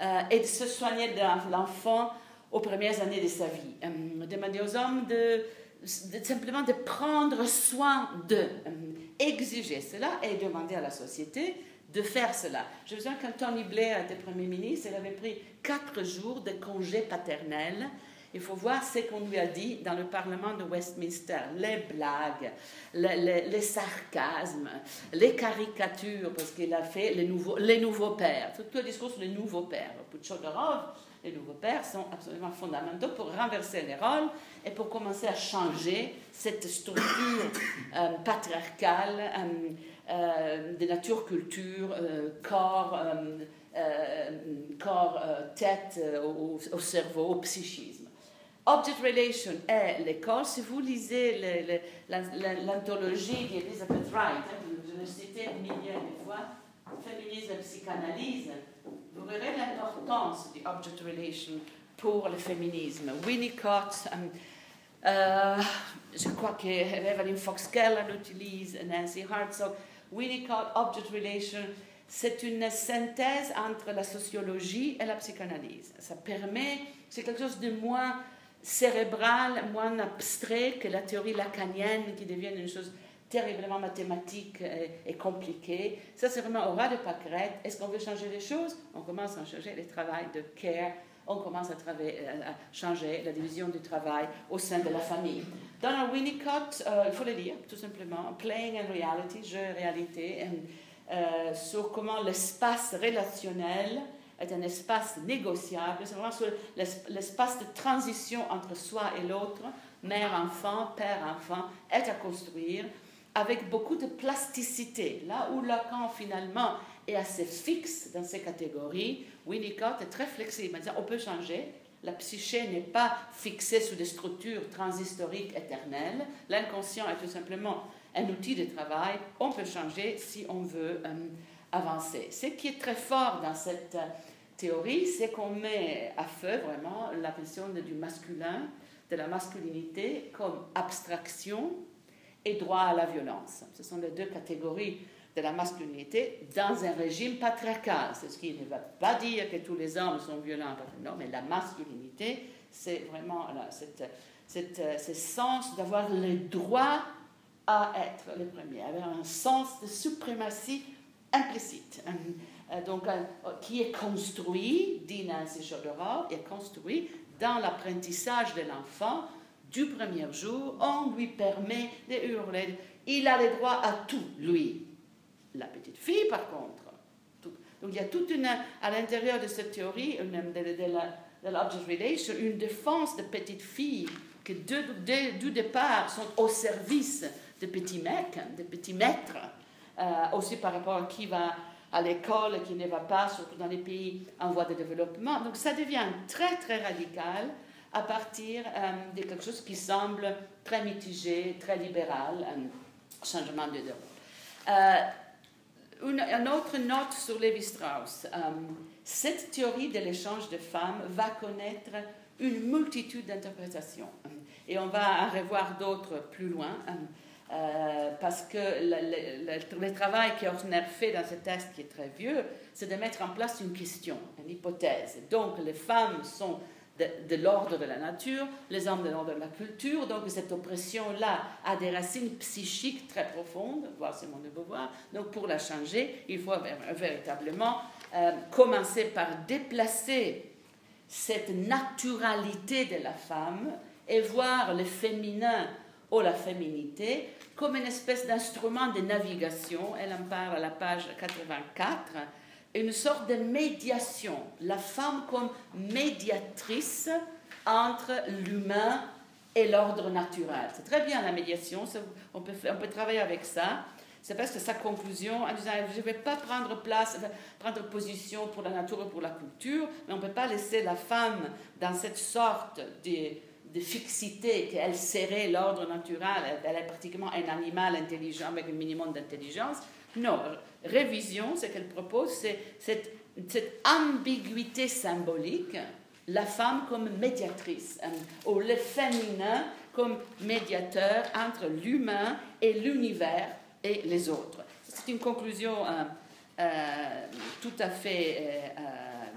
euh, et de se soigner de l'enfant aux premières années de sa vie. Euh, demander aux hommes de, simplement de prendre soin de, euh, exiger cela et demander à la société de faire cela. Je me souviens quand Tony Blair était Premier ministre, elle avait pris quatre jours de congé paternel. Il faut voir ce qu'on lui a dit dans le Parlement de Westminster, les blagues, les, sarcasmes, les caricatures, parce qu'il a fait les nouveaux, les nouveaux pères. Tout le discours sur les nouveaux pères. Chodorov, les nouveaux pères sont absolument fondamentaux pour renverser les rôles et pour commencer à changer cette structure euh, patriarcale euh, euh, de nature culture, corps, corps tête, au, au, cerveau, au psychisme. Object Relation est l'école. Si vous lisez l'anthologie d'Elizabeth Wright, hein, je l'ai cité milliers de fois, Féminisme et psychanalyse, vous verrez l'importance du Object Relation pour le féminisme. Winnicott, um, euh, je crois que Evelyn Fox Keller l'utilise, Nancy. So, Winnicott, Object Relation, c'est une synthèse entre la sociologie et la psychanalyse. Ça permet, c'est quelque chose de moins cérébral, moins abstrait que la théorie lacanienne qui devient une chose terriblement mathématique et, compliquée. Ça, c'est vraiment au ras de pâquerette. Est-ce qu'on veut changer les choses? On commence à changer le travail de care. On commence à, euh, à, changer la division du travail au sein de la famille. Dans Winnicott, euh, il faut le dire tout simplement, Playing and Reality, jeu et réalité, euh, sur comment l'espace relationnel est un espace négociable, c'est vraiment l'espace de transition entre soi et l'autre, mère-enfant, père-enfant, est à construire avec beaucoup de plasticité. Là où Lacan finalement est assez fixe dans ces catégories, Winnicott est très flexible. On peut changer. La psyché n'est pas fixée sous des structures transhistoriques éternelles. L'inconscient est tout simplement un outil de travail. On peut changer si on veut euh, avancer. Ce qui est très fort dans cette théorie, c'est qu'on met à feu vraiment la question du masculin, de la masculinité comme abstraction et droit à la violence. Ce sont les deux catégories de la masculinité dans un régime patriarcal. C'est ce qui ne va pas dire que tous les hommes sont violents, non, mais la masculinité, c'est vraiment cette, cette, ce sens d'avoir le droit à être le premier, avoir un sens de suprématie implicite. Euh, donc, euh, qui est construit, dit Nancy Chodorov, est construit dans l'apprentissage de l'enfant du premier jour. On lui permet de hurler. Il a le droit à tout, lui. La petite fille, par contre. Donc, il y a toute une, à l'intérieur de cette théorie de, de, l'object relation, une défense de petites filles qui, du départ, sont au service de petits mecs, de petits maîtres, euh, aussi par rapport à qui va à l'école qui ne va pas, surtout dans les pays en voie de développement. Donc ça devient très très radical à partir euh, de quelque chose qui semble très mitigé, très libéral, un changement de euh, une, autre note sur Lévi-Strauss. Euh, cette théorie de l'échange de femmes va connaître une multitude d'interprétations. Et on va en revoir d'autres plus loin. Parce que le, travail que Horner fait dans ce texte, qui est très vieux, c'est de mettre en place une question, une hypothèse. Donc, les femmes sont de, l'ordre de la nature, les hommes de l'ordre de la culture. Donc, cette oppression-là a des racines psychiques très profondes, voire c'est mon de Beauvoir. Donc, pour la changer, il faut véritablement euh, commencer par déplacer cette naturalité de la femme et voir le féminin ou la féminité comme une espèce d'instrument de navigation. Elle en parle à la page 84. Une sorte de médiation. La femme comme médiatrice entre l'humain et l'ordre naturel. C'est très bien la médiation, on peut, travailler avec ça. C'est parce que sa conclusion, en disant je ne vais pas prendre place, prendre position pour la nature ou pour la culture, mais on ne peut pas laisser la femme dans cette sorte de de fixité qu'elle serait l'ordre naturel, elle est pratiquement un animal intelligent avec un minimum d'intelligence. Non, révision, ce qu'elle propose, c'est cette, ambiguïté symbolique la femme comme médiatrice, ou le féminin comme médiateur entre l'humain et l'univers et les autres. C'est une conclusion tout à fait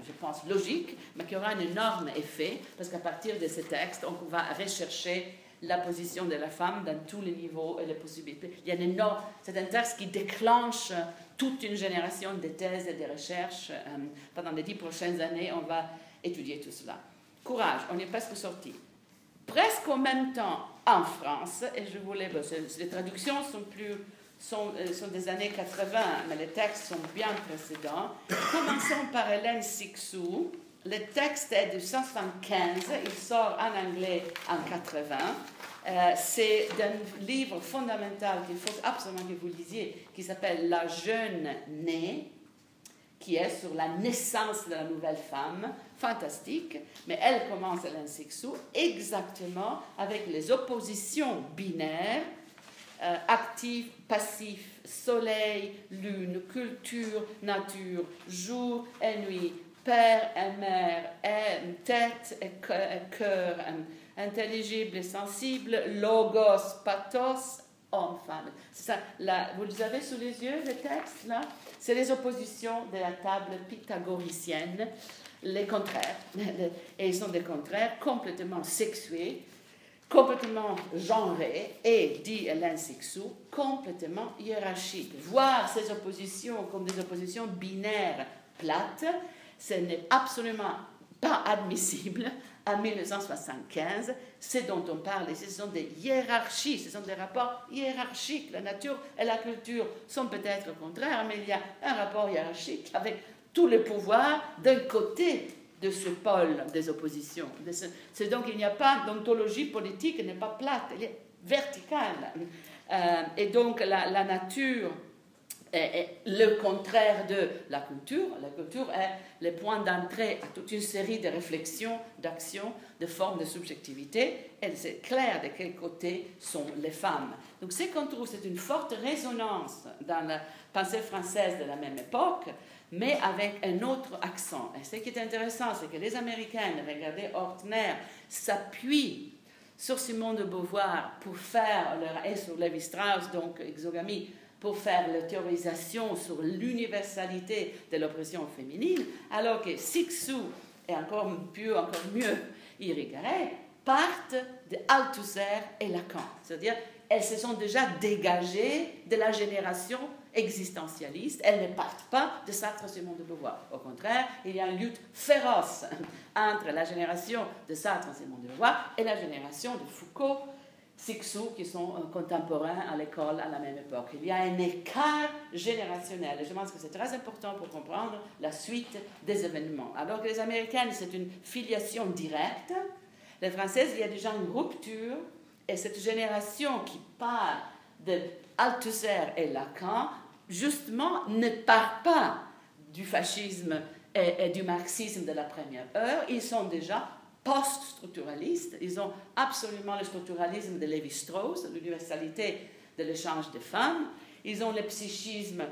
je pense, logique, mais qui aura un énorme effet, parce qu'à partir de ce texte, on va rechercher la position de la femme dans tous les niveaux et les possibilités. Il y a énorme, c'est un texte qui déclenche toute une génération de thèses et de recherches. Euh, pendant les dix prochaines années, on va étudier tout cela. Courage, on est presque sorti. Presque en même temps, en France, et je voulais, les traductions sont plus sont, euh, sont, des années 80, mais les textes sont bien précédents. Commençons par Hélène Sixou. Le texte est de 175, il sort en anglais en 80. Euh, c'est un livre fondamental qu'il faut absolument que vous lisiez, qui s'appelle La jeune née, qui est sur la naissance de la nouvelle femme. Fantastique, mais elle commence, Hélène Sixou, exactement avec les oppositions binaires euh, actif, passif, soleil, lune, culture, nature, jour et nuit, père et mère, tête et cœur, intelligible et sensible, logos, pathos, homme, femme. Ça, là, vous les avez sous les yeux, les textes, là? C'est les oppositions de la table pythagoricienne, les contraires. Et ils sont des contraires complètement sexués, complètement genré et, dit Hélène Sixou, complètement hiérarchique. Voir ces oppositions comme des oppositions binaires plates, ce n'est absolument pas admissible en 1975. Ce dont on parle ce sont des hiérarchies, ce sont des rapports hiérarchiques. La nature et la culture sont peut-être contraires, mais il y a un rapport hiérarchique avec tous les pouvoirs d'un côté de ce pôle des oppositions. C'est donc il n'y a pas d'ontologie politique, elle n'est pas plate, elle est verticale. Euh, et donc la nature est, le contraire de la culture. La culture est le point d'entrée à toute une série de réflexions, d'actions, de formes de subjectivité. Et c'est clair de quel côté sont les femmes. Donc ce qu'on trouve, c'est une forte résonance dans la pensée française de la même époque, mais avec un autre accent. Et ce qui est intéressant, c'est que les Américains, regardez Ortner, s'appuient sur Simone de Beauvoir pour faire leur, et sur Lévi-Strauss, donc exogamie, pour faire la théorisation sur l'universalité de l'oppression féminine, alors que Sixou et encore mieux, encore mieux, Irigaray partent de Althusser et Lacan. C'est-à-dire, elles se sont déjà dégagées de la génération existentialiste, elles ne partent pas de Sartre et Simone de Beauvoir. Au contraire, il y a une lutte féroce entre la génération de Sartre et Simone de Beauvoir et la génération de Foucault, Sixou, qui sont euh, contemporains à l'école à la même époque. Il y a un écart générationnel et je pense que c'est très important pour comprendre la suite des événements. Alors que les Américaines, c'est une filiation directe, les Françaises, il y a déjà une rupture et cette génération qui part de Althusser et Lacan justement, ne part pas du fascisme et, du marxisme de la première heure. Ils sont déjà post-structuralistes. Ils ont absolument le structuralisme de Lévi-Strauss, l'universalité de l'échange des femmes. Ils ont le psychisme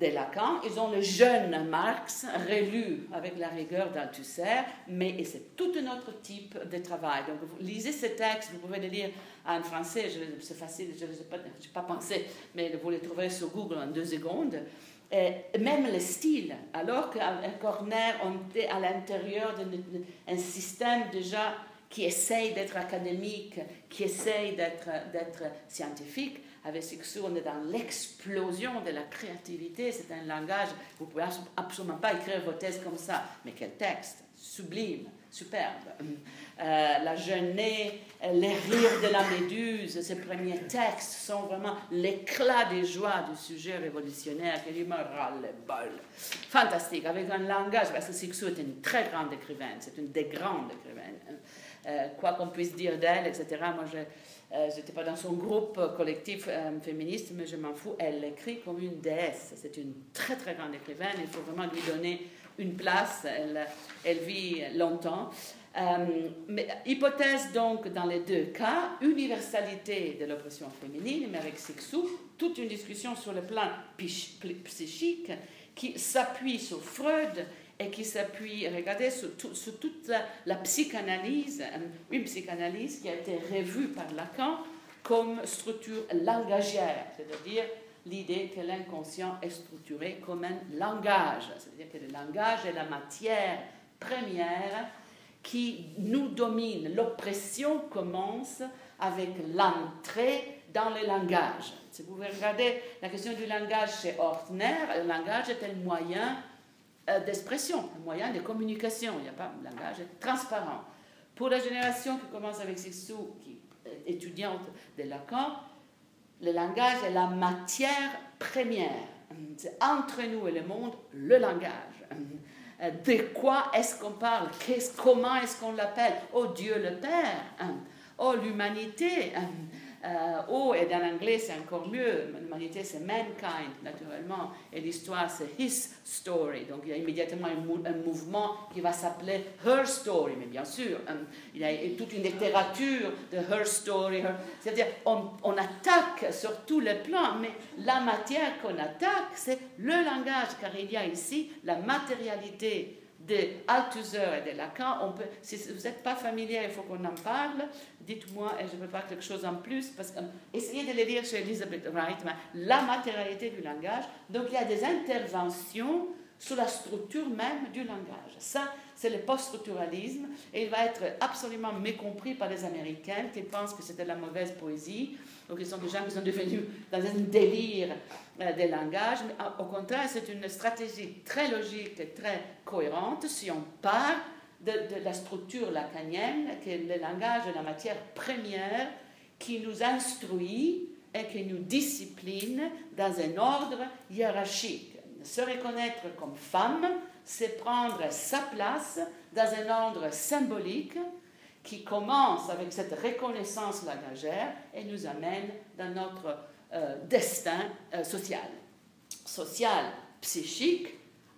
de Lacan. Ils ont le jeune Marx, relu avec la rigueur d'Althusser, mais c'est tout un autre type de travail. Donc, vous lisez ce texte, vous pouvez le lire en français, c'est facile, je n'ai pas, pas, pensé, mais vous le trouverez sur Google en deux secondes. Et même le style, alors qu'un corner, on était à l'intérieur d'un système déjà qui essaye d'être académique, qui essaye d'être scientifique, avec Sixou, on est dans l'explosion de la créativité. C'est un langage, vous ne pouvez absolument pas écrire vos thèses comme ça. Mais quel texte Sublime, superbe. Euh, la jeunée, les rires de la méduse, ces premiers textes sont vraiment l'éclat des joies du sujet révolutionnaire qui lui me le bol. Fantastique, avec un langage, parce que Sixou est une très grande écrivaine, c'est une des grandes écrivaines. Euh, quoi qu'on puisse dire d'elle, etc. Moi, je euh, n'étais pas dans son groupe collectif euh, féministe, mais je m'en fous. Elle écrit comme une déesse. C'est une très très grande écrivaine. Il faut vraiment lui donner une place. Elle, vit longtemps. Euh, mais, hypothèse donc dans les deux cas, universalité de l'oppression féminine, mais avec Sixou, toute une discussion sur le plan psychique qui s'appuie sur Freud et qui s'appuie, regardez, sur, toute la, psychanalyse, euh, une psychanalyse qui a été revue par Lacan comme structure langagière, c'est-à-dire l'idée que l'inconscient est structuré comme un langage, c'est-à-dire que le langage est la matière première qui nous domine. L'oppression commence avec l'entrée dans le langage. Si vous regardez la question du langage chez Ortner, le langage est un moyen euh, d'expression, un moyen de communication. Il n'y a pas un langage transparent. Pour la génération qui commence avec Sissou, qui étudiante de Lacan, le langage est la matière première. Entre nous et le monde le langage. De quoi est-ce qu'on parle? Comment est-ce qu'on l'appelle? Oh Dieu le Père Oh l'humanité oh, et dans l'anglais, c'est encore mieux. L'humanité, c'est mankind, naturellement. Et l'histoire, c'est his story. Donc, il y a immédiatement un, mouvement qui va s'appeler her story. Mais bien sûr, euh, il y a toute une littérature de her story. C'est-à-dire, on, on, attaque sur tous les plans, mais la matière qu'on attaque, c'est le langage, car il y a ici la matérialité de Althusser et de Lacan. On peut, si vous n'êtes pas familier, il faut qu'on en parle. Dites-moi, et je peux faire quelque chose en plus, parce que essayez de le lire chez Elizabeth Wright, la matérialité du langage. Donc il y a des interventions sur la structure même du langage. Ça, c'est le post-structuralisme, et il va être absolument mécompris par les Américains qui pensent que c'était la mauvaise poésie, donc ils sont des gens qui sont devenus dans un délire euh, des langages, mais au contraire, c'est une stratégie très logique et très cohérente si on part de, de la structure lacanienne, qui est le langage est la matière première qui nous instruit et qui nous discipline dans un ordre hiérarchique. Se reconnaître comme femme, c'est prendre sa place dans un ordre symbolique qui commence avec cette reconnaissance langagère et nous amène dans notre euh, destin euh, social. Social, psychique,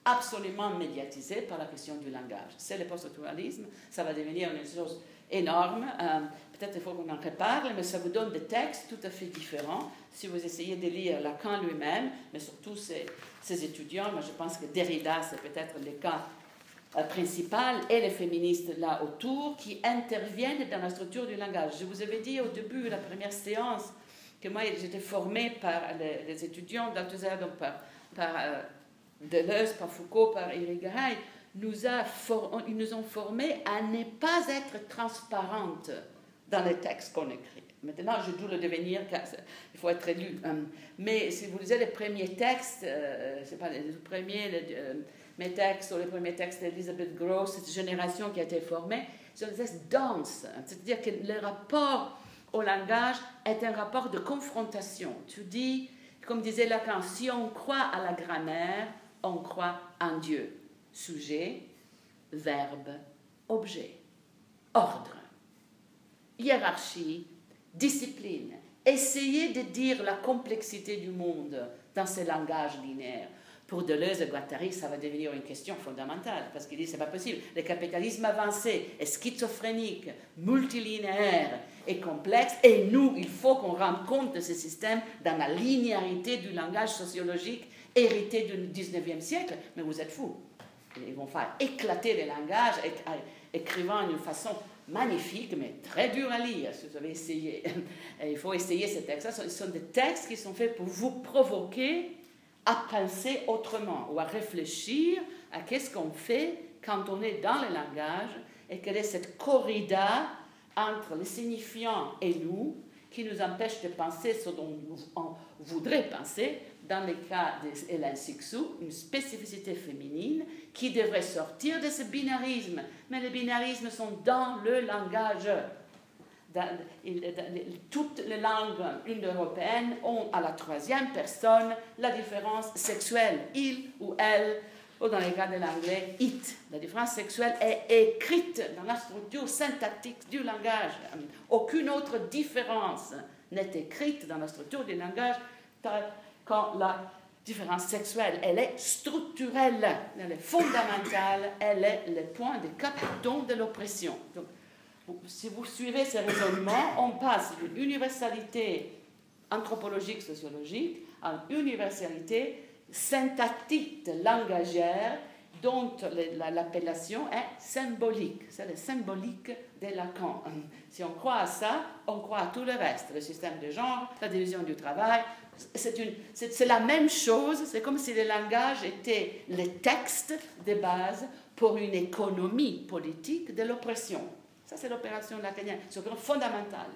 absolument médiatisé par la question du langage. C'est le post-structuralisme, ça va devenir une chose énorme. Euh, peut-être il faut qu'on en reparle, mais ça vous donne des textes tout à fait différents. Si vous essayez de lire Lacan lui-même, mais surtout ses, ses étudiants, moi je pense que Derrida, c'est peut-être le cas euh, principal et les féministes là autour qui interviennent dans la structure du langage. Je vous avais dit au début, la première séance, que moi j'étais formée par les, étudiants d'Althusser, donc par, par euh, Deleuze, par Foucault, par Irigaray, nous a ils nous ont formés à ne pas être transparentes dans les textes qu'on écrit. Maintenant, je dois le devenir, car il faut être lu. Hein. Mais si vous lisez les premiers textes, euh, pas les premiers, mes textes ou les premiers textes d'Elizabeth Gross, cette génération qui a été formée, sont des textes. C'est-à-dire que le rapport au langage est un rapport de confrontation. Tu dis, comme disait Lacan, si on croit à la grammaire, on croit en Dieu. Sujet, verbe, objet, ordre, hiérarchie, discipline. Essayez de dire la complexité du monde dans ce langage linéaire. Pour Deleuze et Guattari, ça va devenir une question fondamentale, parce qu'il dit c'est pas possible. Le capitalisme avancé est schizophrénique, multilinéaire et complexe, et nous, il faut qu'on rende compte de ce système dans la linéarité du langage sociologique hérité du 19e siècle. Mais vous êtes fous. Ils vont faire éclater les langages, écrivant d'une façon magnifique, mais très dur à lire, si vous avez essayé. il faut essayer ces textes. Ce sont des textes qui sont faits pour vous provoquer à penser autrement ou à réfléchir à qu'est-ce qu'on fait quand on est dans le langage et quelle est cette corrida entre les signifiants et nous qui nous empêche de penser ce dont on voudrait penser, dans le cas d'Hélène Sixou, une spécificité féminine qui devrait sortir de ce binarisme. Mais les binarismes sont dans le langage toutes les langues indo-européennes ont à la troisième personne la différence sexuelle, il ou elle, ou dans les cas de l'anglais, it. La différence sexuelle est écrite dans la structure syntactique du langage. Aucune autre différence n'est écrite dans la structure du langage quand la différence sexuelle, elle est structurelle, elle est fondamentale, elle est le point de capitaux de l'oppression si vous suivez ces raisonnements, on passe d'une universalité anthropologique, sociologique, à une universalité syntactique, langagière, dont l'appellation est symbolique. C'est le symbolique de Lacan. Si on croit à ça, on croit à tout le reste. Le système de genre, la division du travail, c'est la même chose. C'est comme si le langage était le texte de base pour une économie politique de l'oppression. Ça, c'est l'opération lacanienne. C'est fondamental.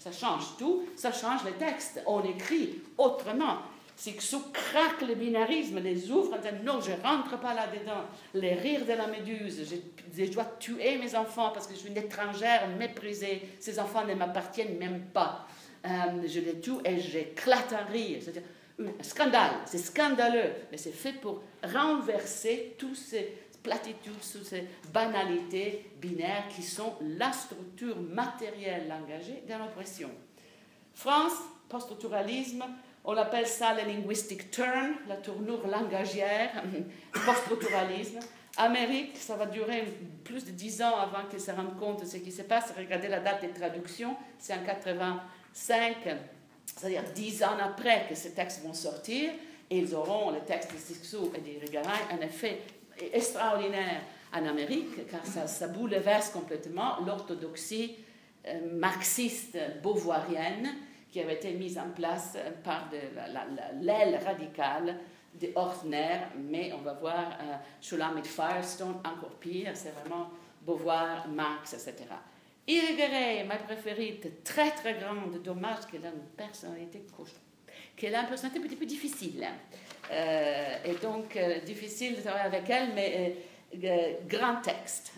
Ça change tout, ça change les textes. On écrit autrement. Sous craque le binarisme, les ouvre en disant non, je rentre pas là-dedans. Les rires de la méduse, je, dois tuer mes enfants parce que je suis une étrangère méprisée. Ces enfants ne m'appartiennent même pas. Euh, je les tue et j'éclate un rire. C'est un scandale, c'est scandaleux, mais c'est fait pour renverser tous ces platitudes, toutes ces banalités binaires qui sont la structure matérielle langagée de l'oppression. France, post-structuralisme, on appelle ça le linguistic turn, la tournure langagière, post-structuralisme. Amérique, ça va durer plus de dix ans avant qu'ils se rendent compte de ce qui se passe. Regardez la date des traductions, c'est en 85, c'est-à-dire dix ans après que ces textes vont sortir, et ils auront, les textes de Sixou et de Rigaray, un effet extraordinaire en Amérique, car ça, bouleverse complètement l'orthodoxie euh, marxiste beauvoirienne qui avait été mise en place par l'aile radicale de Ortner, mais on va voir euh, Shulamit Firestone encore pire, c'est vraiment Beauvoir, Marx, etc. Irigaray, ma préférée, très très grande, dommage qu'elle a une personnalité qu'elle a une personnalité un petit peu difficile. Et donc, euh, difficile de travailler avec elle, mais euh, grand texte.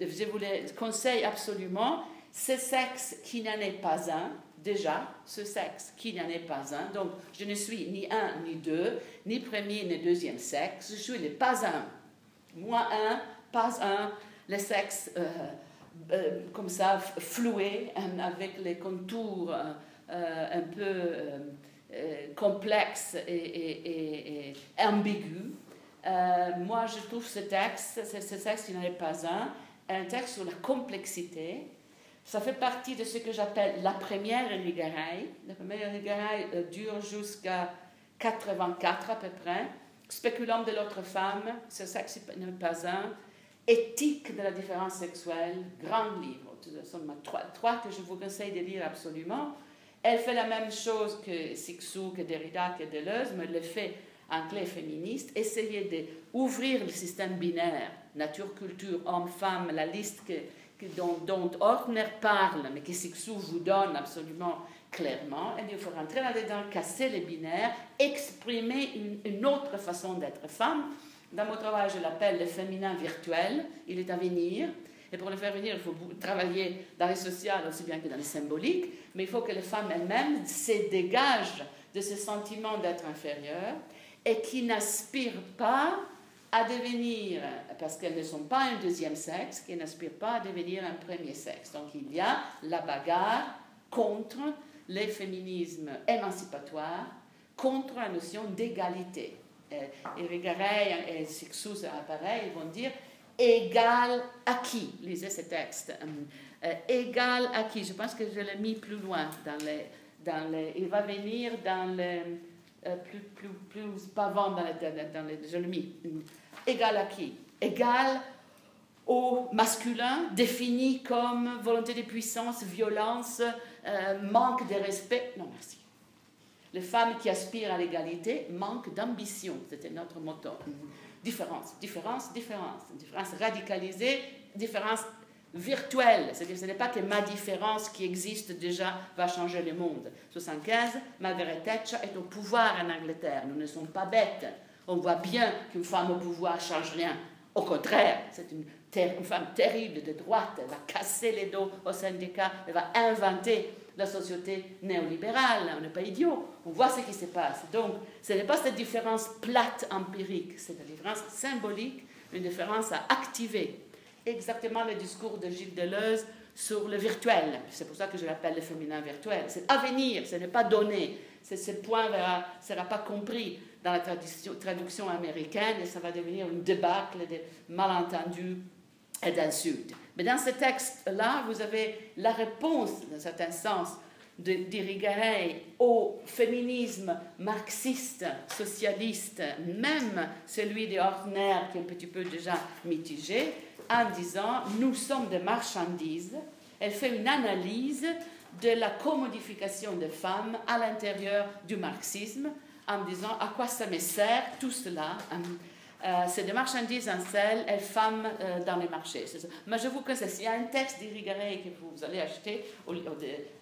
je vous le conseille absolument. Ce sexe qui n'en est pas un, déjà, ce sexe qui n'en est pas un. Donc, je ne suis ni un ni deux, ni premier ni deuxième sexe. Je suis le pas un. Moi un, pas un, le sexe comme ça, floué, avec les contours un peu euh, complexe et, ambigu. Euh, moi, je trouve ce texte, ce, texte, il n'en est pas un, un texte sur la complexité. Ça fait partie de ce que j'appelle la première Irigaray. La première Irigaray euh, dure jusqu'à 84 à peu près. Spéculant de l'autre femme, ce sexe n'est pas un. Éthique de la différence sexuelle, grand livre. Ce sont trois, trois que je vous conseille de lire absolument. Elle fait la même chose que Sixou, que Derrida, que Deleuze, mais elle le fait en clé féministe, essayer d'ouvrir le système binaire, nature, culture, homme, femme, la liste que, dont, dont parle, mais que Sixou vous donne absolument clairement. Et il faut rentrer là-dedans, casser les binaires, exprimer une autre façon d'être femme. Dans mon travail, je l'appelle le féminin virtuel, il est à venir. Et pour le faire venir, il faut travailler dans les social aussi bien que dans les symboliques, mais il faut que les femmes elles-mêmes se dégagent de ce sentiment d'être inférieures et qui n'aspirent pas à devenir, parce qu'elles ne sont pas un deuxième sexe, qui n'aspirent pas à devenir un premier sexe. Donc il y a la bagarre contre les féminismes émancipatoires, contre la notion d'égalité. Et Rigaray et Sixou, c'est pareil, ils vont dire égal à qui? Lisez ce texte. Euh, euh, égal à qui? Je pense que je l'ai mis plus loin dans les. Il va venir dans les. Euh, plus, plus, plus avant dans les. Je l'ai mis. Égal à qui? Égal au masculin défini comme volonté de puissance, violence, manque de respect. Non, merci. Les femmes qui aspirent à l'égalité manquent d'ambition. C'était notre motto différence, différence, différence, différence radicalisée, différence virtuelle. C'est-à-dire ce n'est pas que ma différence qui existe déjà va changer le monde. 75, Margaret Thatcher est au pouvoir en Angleterre. Nous ne sommes pas bêtes. On voit bien qu'une femme au pouvoir change rien. Au contraire, c'est une, une, femme terrible de droite. Elle va casser les dos au syndicat. Elle va inventer la société néolibérale. On n'est pas idiot. On voit ce qui se passe. Donc, ce n'est pas cette différence plate empirique, c'est la différence symbolique, une différence à activer. Exactement le discours de Gilles Deleuze sur le virtuel. C'est pour ça que je l'appelle le féminin virtuel. C'est à venir, ce n'est pas donné. Ce point ne sera pas compris dans la traduction américaine et ça va devenir une débâcle de malentendus et d'insultes. Mais dans ce texte-là, vous avez la réponse, dans un certain sens, d'Irigaray au féminisme marxiste, socialiste, même celui de Horner qui est un petit peu déjà mitigé, en disant nous sommes des marchandises. Elle fait une analyse de la commodification des femmes à l'intérieur du marxisme en disant à quoi ça me sert tout cela. Euh, c'est des marchandises en sel et femmes euh, dans les marchés. Mais je vous conseille, s'il y a un texte d'Irigaray que vous allez acheter, ou,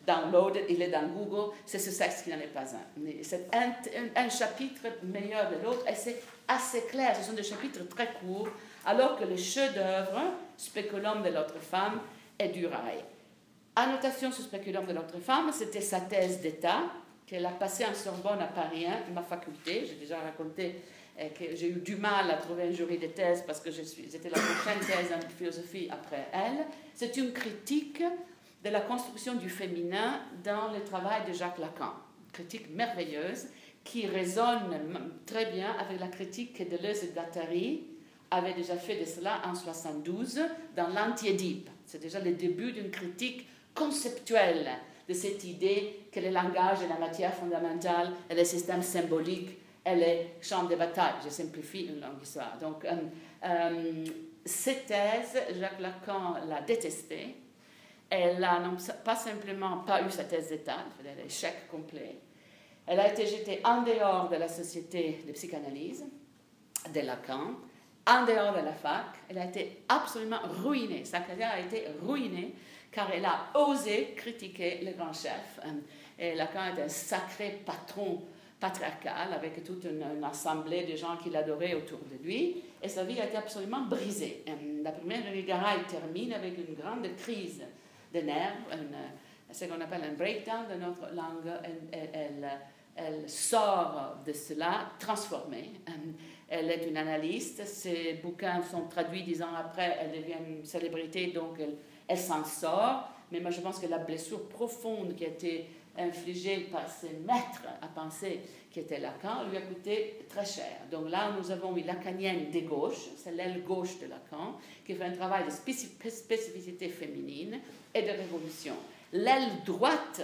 download, il est dans Google, c'est ce texte qui n'en est pas un. C'est un, chapitre meilleur de l'autre et c'est assez clair. Ce sont des chapitres très courts, alors que le chef-d'œuvre, Spéculum de l'autre femme, est du rail. Annotation sur Spéculum de l'autre femme, c'était sa thèse d'État qu'elle a passée en Sorbonne à Paris 1, ma faculté. J'ai déjà raconté et que j'ai eu du mal à trouver un jury de thèse parce que c'était la prochaine thèse en philosophie après elle. C'est une critique de la construction du féminin dans le travail de Jacques Lacan. Critique merveilleuse qui résonne très bien avec la critique que Deleuze et Gattari avaient déjà fait de cela en 72 dans l'Anti-Édipe. C'est déjà le début d'une critique conceptuelle de cette idée que le langage est la matière fondamentale et le système symbolique elle est champ de bataille. Je simplifie une longue histoire. Donc, euh, euh, cette thèse, Jacques Lacan l'a détestée. Elle n'a pas simplement pas eu sa thèse d'État, l'échec complet. Elle a été jetée en dehors de la société de psychanalyse de Lacan, en dehors de la fac. Elle a été absolument ruinée. Sa carrière a été ruinée car elle a osé critiquer le grand chef. Euh, et Lacan est un sacré patron patriarcal avec toute une, assemblée de gens qui l'adoraient autour de lui, et sa vie a été absolument brisée. La première Garay termine avec une grande crise de nerfs, ce qu'on appelle un breakdown de notre langue. Elle, sort de cela transformée. Elle est une analyste, ses bouquins sont traduits dix ans après, elle devient une célébrité, donc elle s'en sort. Mais moi, je pense que la blessure profonde qui a été infligé par ses maîtres à penser qui était Lacan lui a coûté très cher. Donc là, nous avons une lacanienne des gauches, c'est l'aile gauche de Lacan, qui fait un travail de spécificité féminine et de révolution. L'aile droite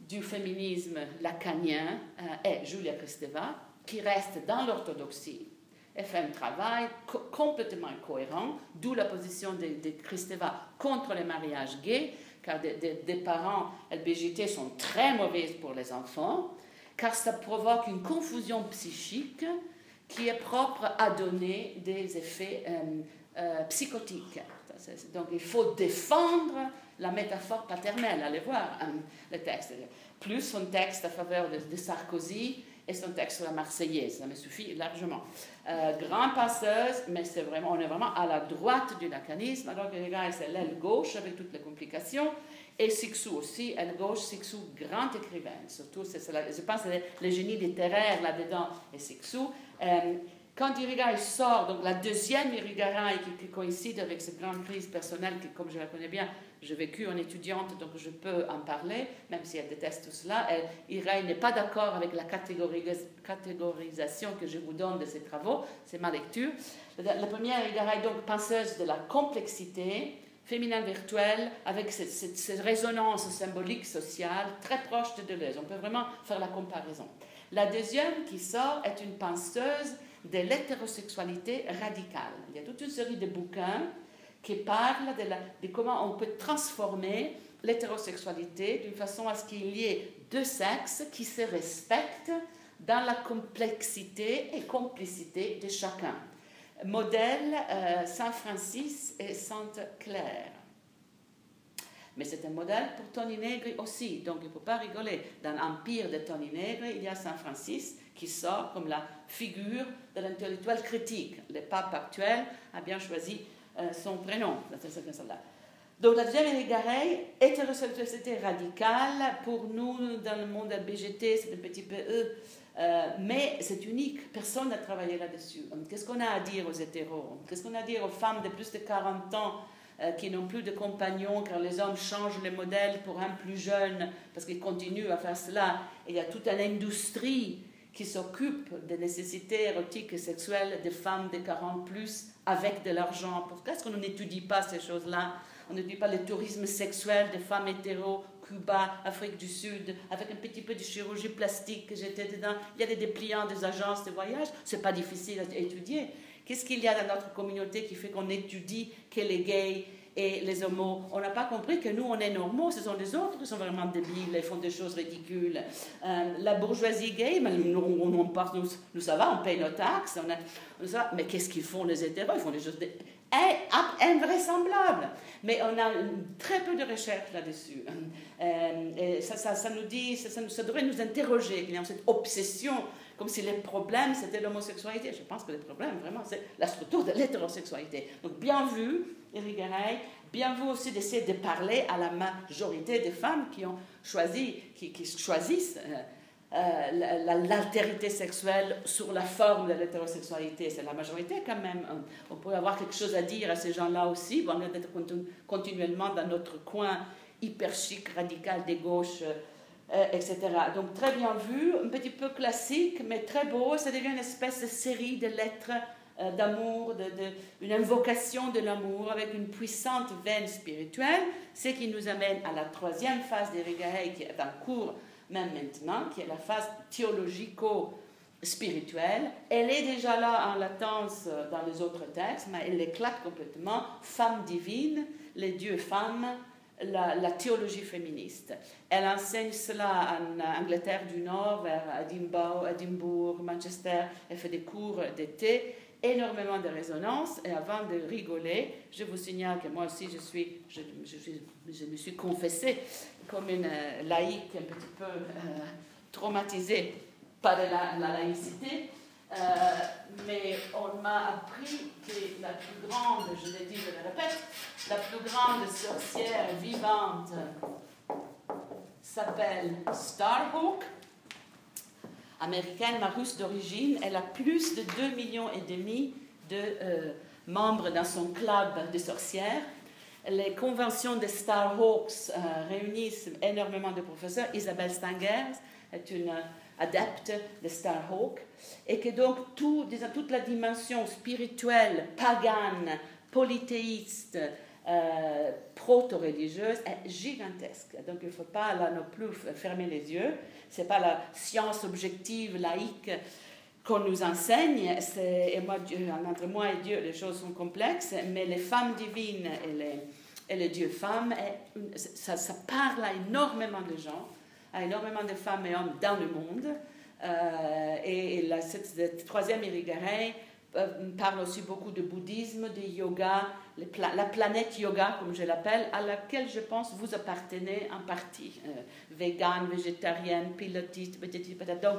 du féminisme lacanien euh, est Julia Kristeva, qui reste dans l'orthodoxie et fait un travail complètement cohérent, d'où la position de Kristeva contre les mariages gays, car des, parents LBGT sont très mauvaises pour les enfants, car ça provoque une confusion psychique qui est propre à donner des effets euh, euh, psychotiques. Donc il faut défendre la métaphore paternelle. Allez voir hein, le texte. Plus son texte à faveur de Sarkozy et son texte sur la Marseillaise. Ça me suffit largement. Euh, grand passeuse, mais c'est vraiment, on est vraiment à la droite du lacanisme, alors que les c'est l'aile gauche avec toutes les complications. Et Sixou aussi, aile gauche, Sixou, grand écrivain. Surtout, c'est, je pense que le génie littéraire là-dedans est Sixou. Euh, quand Irigaray sort, donc la deuxième Irigaray qui, qui, coïncide avec cette grande crise personnelle, qui, comme je la connais bien, j'ai vécu en étudiante, donc je peux en parler, même si elle déteste tout cela. Irigaray n'est pas d'accord avec la catégorisation que je vous donne de ses travaux, c'est ma lecture. La première Irigaray, donc penseuse de la complexité, féminin virtuel, avec cette, cette, résonance symbolique sociale très proche de Deleuze. On peut vraiment faire la comparaison. La deuxième qui sort est une penseuse de l'hétérosexualité radicale. Il y a toute une série de bouquins qui parlent de, comment on peut transformer l'hétérosexualité d'une façon à ce qu'il y ait deux sexes qui se respectent dans la complexité et complicité de chacun. Modèle euh, Saint Francis et Sainte Claire. Mais c'est un modèle pour Tony Negri aussi, donc il ne faut pas rigoler. Dans l'empire de Tony Negri, il y a Saint Francis qui sort comme la figure de l'intellectuel critique. Le pape actuel a bien choisi son prénom. Donc la deuxième Irigaray, hétérosexualité radicale, pour nous, dans le monde BGT, c'est un petit peu eux, euh, mais c'est unique, personne n'a travaillé là-dessus. Qu'est-ce qu'on a à dire aux hétéros? Qu'est-ce qu'on a à dire aux femmes de plus de 40 ans euh, qui n'ont plus de compagnons car les hommes changent les modèles pour un plus jeune parce qu'ils continuent à faire cela? Et il y a toute une industrie qui s'occupe des nécessités érotiques et sexuelles des femmes de 40 plus avec de l'argent. Pourquoi est-ce qu'on n'étudie pas ces choses-là? On n'étudie pas le tourisme sexuel des femmes hétéros Cuba, Afrique du Sud, avec un petit peu de chirurgie plastique que j'étais dedans. Il y a des dépliants des agences de voyage, c'est pas difficile à étudier. Qu'est-ce qu'il y a dans notre communauté qui fait qu'on étudie que les gays et les homos, on n'a pas compris que nous, on est normaux, ce sont les autres qui sont vraiment débiles et font des choses ridicules. Euh, la bourgeoisie gay, nous, on, on, nous, nous, ça va, on paye nos taxes, on a, mais qu'est-ce qu'ils font les hétéros? Ils font des choses invraisemblables. Mais on a très peu de recherches là-dessus. Euh, ça, ça, ça, nous dit, ça, devrait nous interroger, qu'il a cette obsession comme si les problèmes c'était l'homosexualité. Je pense que le problème, vraiment, c'est la structure de l'hétérosexualité. Donc, bien vu, Eric Garay, bien vu aussi d'essayer de parler à la majorité des femmes qui ont choisi, qui, choisissent euh, euh, l'altérité sexuelle sur la forme de l'hétérosexualité. C'est la majorité quand même. On pourrait avoir quelque chose à dire à ces gens-là aussi, on est continuellement dans notre coin hyper chic, radical des gauches euh, etc. Donc très bien vu, un petit peu classique, mais très beau. Ça devient une espèce de série de lettres euh, d'amour, de, une invocation de l'amour avec une puissante veine spirituelle, ce qui nous amène à la troisième phase des qui est en cours même maintenant, qui est la phase théologico-spirituelle. Elle est déjà là en latence euh, dans les autres textes, mais elle éclate complètement. Femme divine, les dieux femmes, la, théologie féministe. Elle enseigne cela en Angleterre du Nord, vers Edinburgh, Manchester. Elle fait des cours d'été, énormément de résonance. Et avant de rigoler, je vous signale que moi aussi, je, me suis confessée comme une euh, laïque un petit peu euh, traumatisée par la laïcité. Euh, mais on m'a appris que la plus grande, je l'ai dit, je le répète, la plus grande sorcière vivante s'appelle Starhawk, américaine, russe d'origine. Elle a plus de 2 millions et demi de euh, membres dans son club de sorcières. Les conventions de Starhawks euh, réunissent énormément de professeurs. Isabelle Stangers est une adepte de Starhawk, et que donc tout, toute la dimension spirituelle, pagane, polythéiste, euh, proto-religieuse est gigantesque. Donc il ne faut pas là non plus fermer les yeux. Ce n'est pas la science objective, laïque qu'on nous enseigne. Et moi, entre moi et Dieu, les choses sont complexes, mais les femmes divines et les, dieux femmes, ça parle à énormément de gens à énormément de femmes et hommes dans le monde. Euh, et la, cette, troisième Irigaray euh, parle aussi beaucoup de bouddhisme, de yoga, la planète yoga, comme je l'appelle, à laquelle je pense vous appartenez en partie. Euh, vegan, végétarienne, pilotiste, petit, donc,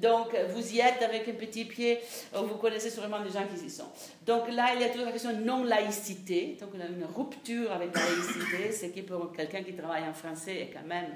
donc vous y êtes avec un petit pied, vous connaissez sûrement des gens qui y sont. Donc là, il y a toujours la question de non-laïcité, donc une rupture avec la laïcité, ce qui pour quelqu'un qui travaille en français est quand même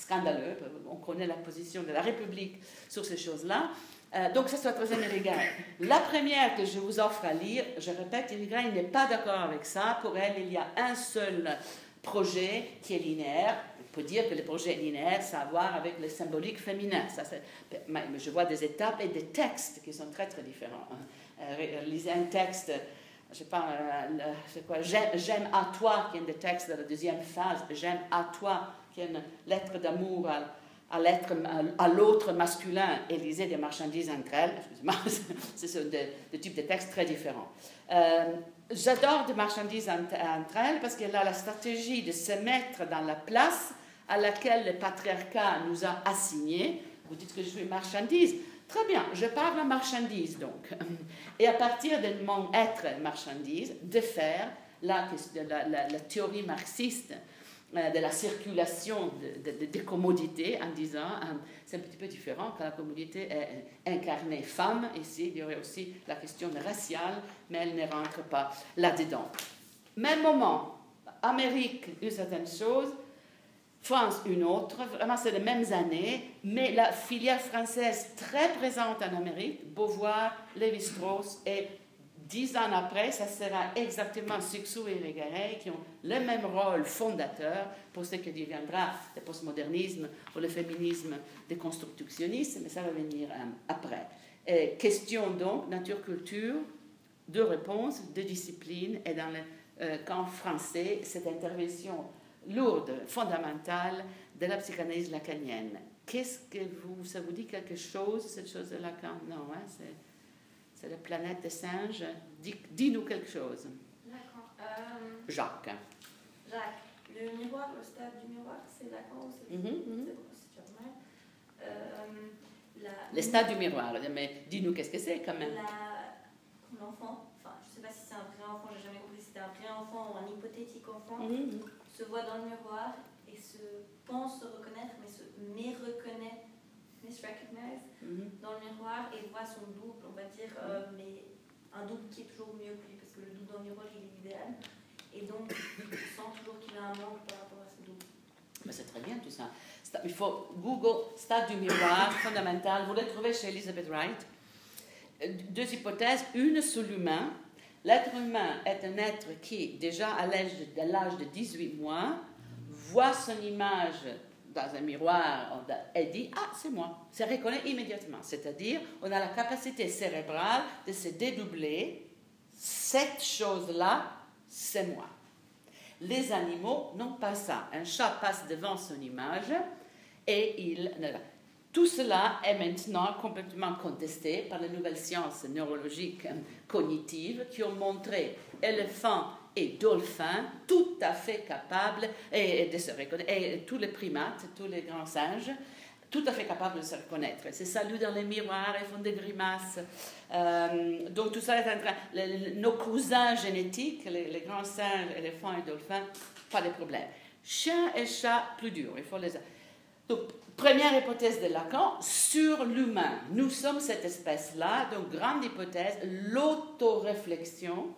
scandaleux. On connaît la position de la République sur ces choses-là. Euh, donc, ça, c'est la troisième Irigaray. La première que je vous offre à lire, je répète, Irigaray n'est pas d'accord avec ça. Pour elle, il y a un seul projet qui est linéaire. On peut dire que le projet est linéaire, ça a à voir avec le symbolique féminin. Ça, je vois des étapes et des textes qui sont très, très différents. Hein. Euh, lisez un texte je sais pas, euh, c'est quoi, j'aime à toi, qui est un des textes de la deuxième phase, j'aime à toi, qui est une lettre d'amour à, à l'autre masculin et lisez des marchandises entre elles. Excusez-moi, c'est des, types de textes très différents. Euh, j'adore des marchandises entre, elles parce qu'elle a la stratégie de se mettre dans la place à laquelle le patriarcat nous a assigné. Vous dites que je suis marchandise. Très bien, je parle de marchandise donc. Et à partir de mon être marchandise, de faire la, la, théorie marxiste de la circulation des commodités en disant, euh, c'est un petit peu différent quand la commodité est incarnée femme, ici il y aurait aussi la question raciale, mais elle ne rentre pas là-dedans. Même moment, Amérique, une certaine chose, France, une autre, vraiment c'est les mêmes années, mais la filière française très présente en Amérique, Beauvoir, Lévi-Strauss et Dix ans après, ça sera exactement Sixou et Régaray qui ont le même rôle fondateur pour ce qui deviendra le postmodernisme ou le féminisme déconstructionniste, mais ça va venir euh, après. question donc, nature-culture, deux réponses, deux disciplines, et dans le euh, camp français, cette intervention lourde, fondamentale de la psychanalyse lacanienne. Qu'est-ce que vous, ça vous dit quelque chose, cette chose de Lacan Non, hein, c'est, la planète des singes. Dis-nous quelque chose. D'accord. Euh, Jacques. Jacques, le miroir, le stade du miroir, c'est Lacan ou c'est, mm le stade du miroir, mais dis-nous qu'est-ce que c'est quand même. l'enfant, enfin je ne sais pas si c'est un vrai enfant, j'ai jamais compris si c'était un vrai enfant ou un hypothétique enfant, mhm. se voit dans le miroir et se pense se reconnaître, mais se reconnaît, misrecognize, mm dans le miroir et voit son double, on va dire, euh, mais un double qui est toujours mieux que lui, parce que le double dans le miroir, il est idéal. Et donc, il sent toujours qu'il a un manque par rapport à ce double. Mais c'est très bien tout ça. Il faut Google stade du miroir fondamental. Vous le trouvez chez Elizabeth Wright. Euh, deux hypothèses. Une sur l'humain. L'être humain est un être qui, déjà à l'âge de 18 mois, voit son image dans un miroir et dit Ah, c'est moi. Se reconnaît immédiatement. C'est-à-dire, on a la capacité cérébrale de se dédoubler. Cette chose-là, c'est moi. Les animaux n'ont pas ça. Un chat passe devant son image et il. Tout cela est maintenant complètement contesté par les nouvelles sciences neurologiques cognitives qui ont montré éléphants et dolphins tout à fait capables de se reconnaître, et tous les primates, tous les grands singes, tout à fait capables de se reconnaître. Ils se saluent dans les miroirs, ils font des grimaces. Euh, donc tout ça est en train. nos cousins génétiques, les, grands singes, éléphants et dolphins, pas de problème. Chiens et chats, plus dur. Il faut les. Donc, première hypothèse de Lacan sur l'humain. Nous sommes cette espèce-là, donc grande hypothèse, l'autoréflexion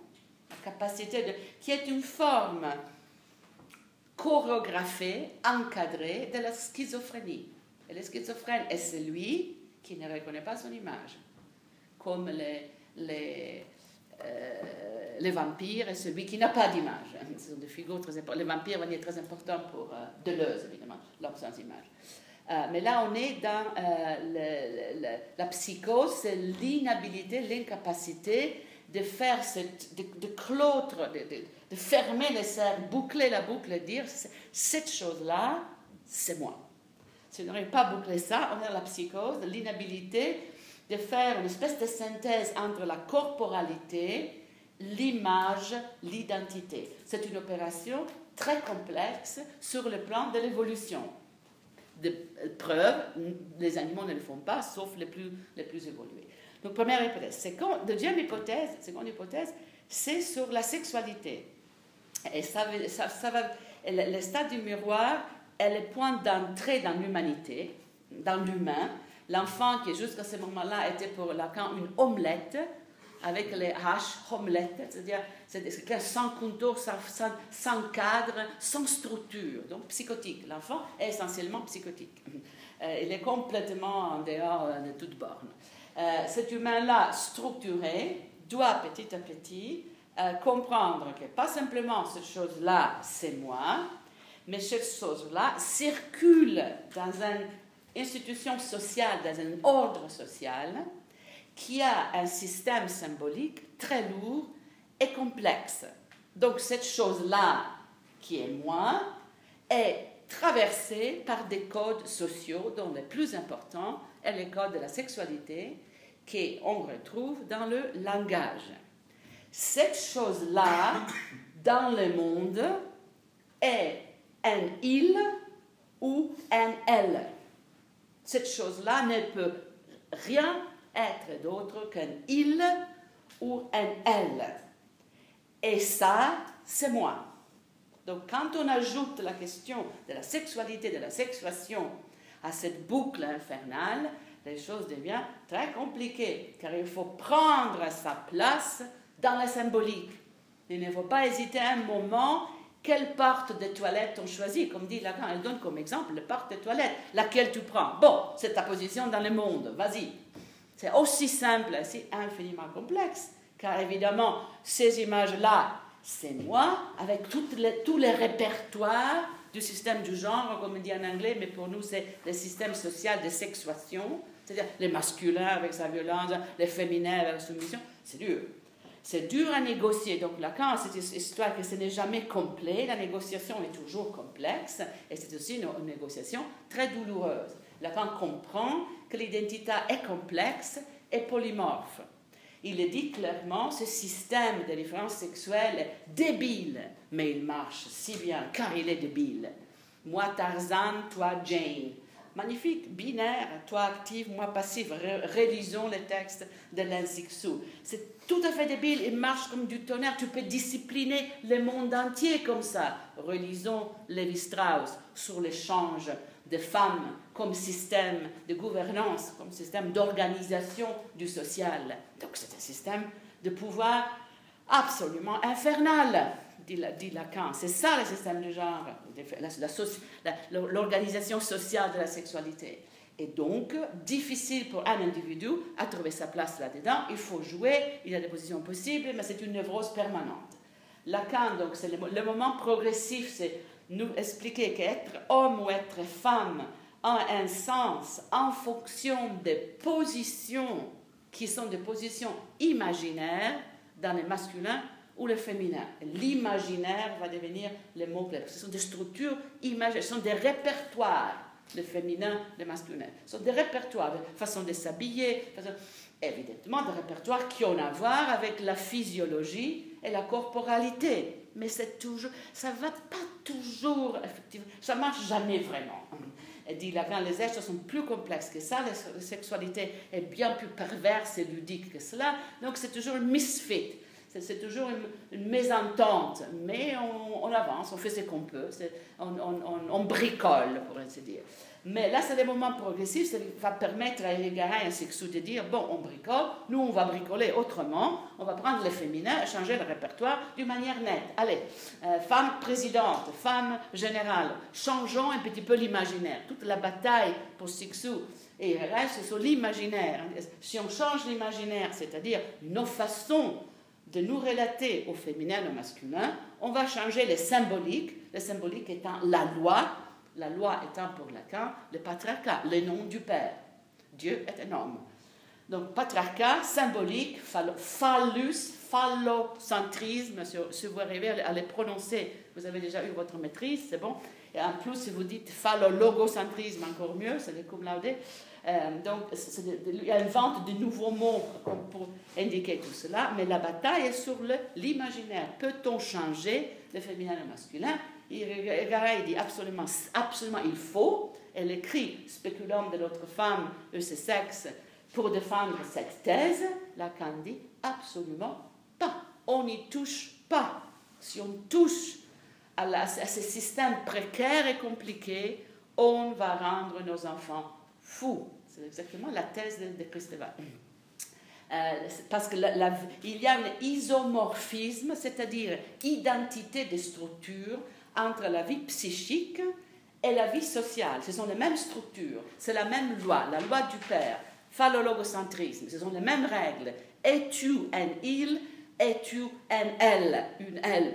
capacité de, qui est une forme chorégraphée, encadrée de la schizophrénie. Et le schizophrène est celui qui ne reconnaît pas son image, comme les, les, euh, les vampires et celui qui n'a pas d'image. Ce sont des figures très importantes. Les vampires vont être très importants pour euh, Deleuze, évidemment, l'homme sans image. Euh, mais là, on est dans la psychose, l'inhabilité, l'incapacité de faire cette, de, de de, de, fermer les cercles, boucler la boucle et dire cette chose-là, c'est moi. Si on n'aurait pas bouclé ça, on a la psychose, l'inhabilité de faire une espèce de synthèse entre la corporalité, l'image, l'identité. C'est une opération très complexe sur le plan de l'évolution. De preuve, les animaux ne le font pas, sauf les plus, les plus évolués. Donc, première hypothèse. deuxième hypothèse, seconde hypothèse, c'est sur la sexualité. Et ça, ça, va, le, stade du miroir est le point d'entrée dans l'humanité, dans l'humain. L'enfant qui jusqu'à ce moment-là était pour Lacan une omelette, avec les H, omelette, c'est-à-dire c'est sans contour, sans, cadre, sans structure, donc psychotique. L'enfant est essentiellement psychotique. Euh, il est complètement en dehors de toute borne. Euh, cet humain-là structuré doit petit à petit euh, comprendre que pas simplement cette chose-là, c'est moi, mais cette chose-là circule dans une institution sociale, dans un ordre social, qui a un système symbolique très lourd et complexe. Donc cette chose-là, qui est moi, est traversée par des codes sociaux dont les plus importants est le code de la sexualité qu'on retrouve dans le langage. Cette chose-là, dans le monde, est un il ou un elle. Cette chose-là ne peut rien être d'autre qu'un il ou un elle. Et ça, c'est moi. Donc quand on ajoute la question de la sexualité, de la sexuation à cette boucle infernale, les choses deviennent très compliquées, car il faut prendre sa place dans la symbolique. Il ne faut pas hésiter un moment quelle porte de toilette on choisit? Comme dit Lacan, elle donne comme exemple la porte de toilette, laquelle tu prends? Bon, c'est ta position dans le monde, vas-y. C'est aussi simple, aussi infiniment complexe, car évidemment, ces images-là, c'est moi, avec les, tous les répertoires du système du genre, comme on dit en anglais, mais pour nous, c'est le système social de sexuation, c'est-à-dire les masculins avec sa violence, les féminins avec la soumission, c'est dur. C'est dur à négocier. Donc Lacan a cette histoire que ce n'est jamais complet. La négociation est toujours complexe et c'est aussi une, négociation très douloureuse. Lacan comprend que l'identité est complexe et polymorphe. Il le dit clairement, ce système de différence sexuelle est débile, mais il marche si bien car il est débile. Moi Tarzan, toi Jane. Magnifique, binaire, toi active, moi passive. Rélisons le texte de Sixou. C'est tout à fait débile, il marche comme du tonnerre. Tu peux discipliner le monde entier comme ça. Relisons Lévi Strauss sur l'échange de femmes comme système de gouvernance, comme système d'organisation du social. Donc c'est un système de pouvoir absolument infernal dit, Lacan. C'est ça le système du genre, l'organisation sociale de la sexualité. Et donc, difficile pour un individu à trouver sa place là-dedans. Il faut jouer, il y a des positions possibles, mais c'est une névrose permanente. Lacan, donc, c'est le, moment progressif, c'est nous expliquer qu'être homme ou être femme a un sens en fonction des positions qui sont des positions imaginaires dans le masculin ou le féminin. L'imaginaire va devenir le mot clé. Ce sont des structures imaginaires, ce sont des répertoires, le féminin, le masculin. Ce sont des répertoires, de façon de s'habiller, évidemment des répertoires qui ont à voir avec la physiologie et la corporalité. Mais c'est toujours, ça va pas toujours, effectivement, ça marche jamais vraiment. Elle dit les êtres sont plus complexes que ça, la sexualité est bien plus perverse et ludique que cela, donc c'est toujours une misfit. C'est toujours une, mésentente, mais on, avance, on fait ce qu'on peut, on, bricole, pour ainsi dire. Mais là, c'est des moments progressifs, ça va permettre à Garay et Sexou de dire bon, on bricole, nous, on va bricoler autrement, on va prendre le féminin et changer le répertoire d'une manière nette. Allez, euh, femme présidente, femme générale, changeons un petit peu l'imaginaire. Toute la bataille pour Sexou et Garay, c'est sur l'imaginaire. Si on change l'imaginaire, c'est-à-dire nos façons de nous relater au féminin et au masculin, on va changer les symboliques, le symbolique étant la loi, la loi étant pour Lacan le patriarcat, le nom du Père. Dieu est un homme. Donc, patriarcat, symbolique, phallus, phallocentrisme, si vous arrivez à les prononcer, vous avez déjà eu votre maîtrise, c'est bon. Et en plus, si vous dites phallologocentrisme, encore mieux, c'est le cum laude. Euh, donc, il y a une vente de nouveaux mots pour indiquer tout cela, mais la bataille est sur l'imaginaire. Peut-on changer le féminin et le masculin Garay dit absolument, absolument il faut. Elle écrit Spéculum de l'autre femme et ses sexes pour défendre cette thèse. Lacan dit absolument pas. On n'y touche pas. Si on touche à, ce système précaire et compliqué, on va rendre nos enfants fou. C'est exactement la thèse de, de euh, parce qu'il y a un isomorphisme, c'est-à-dire identité des structures entre la vie psychique et la vie sociale. Ce sont les mêmes structures, c'est la même loi, la loi du père, phallologocentrisme, ce sont les mêmes règles. Es-tu un il, es-tu un elle, une elle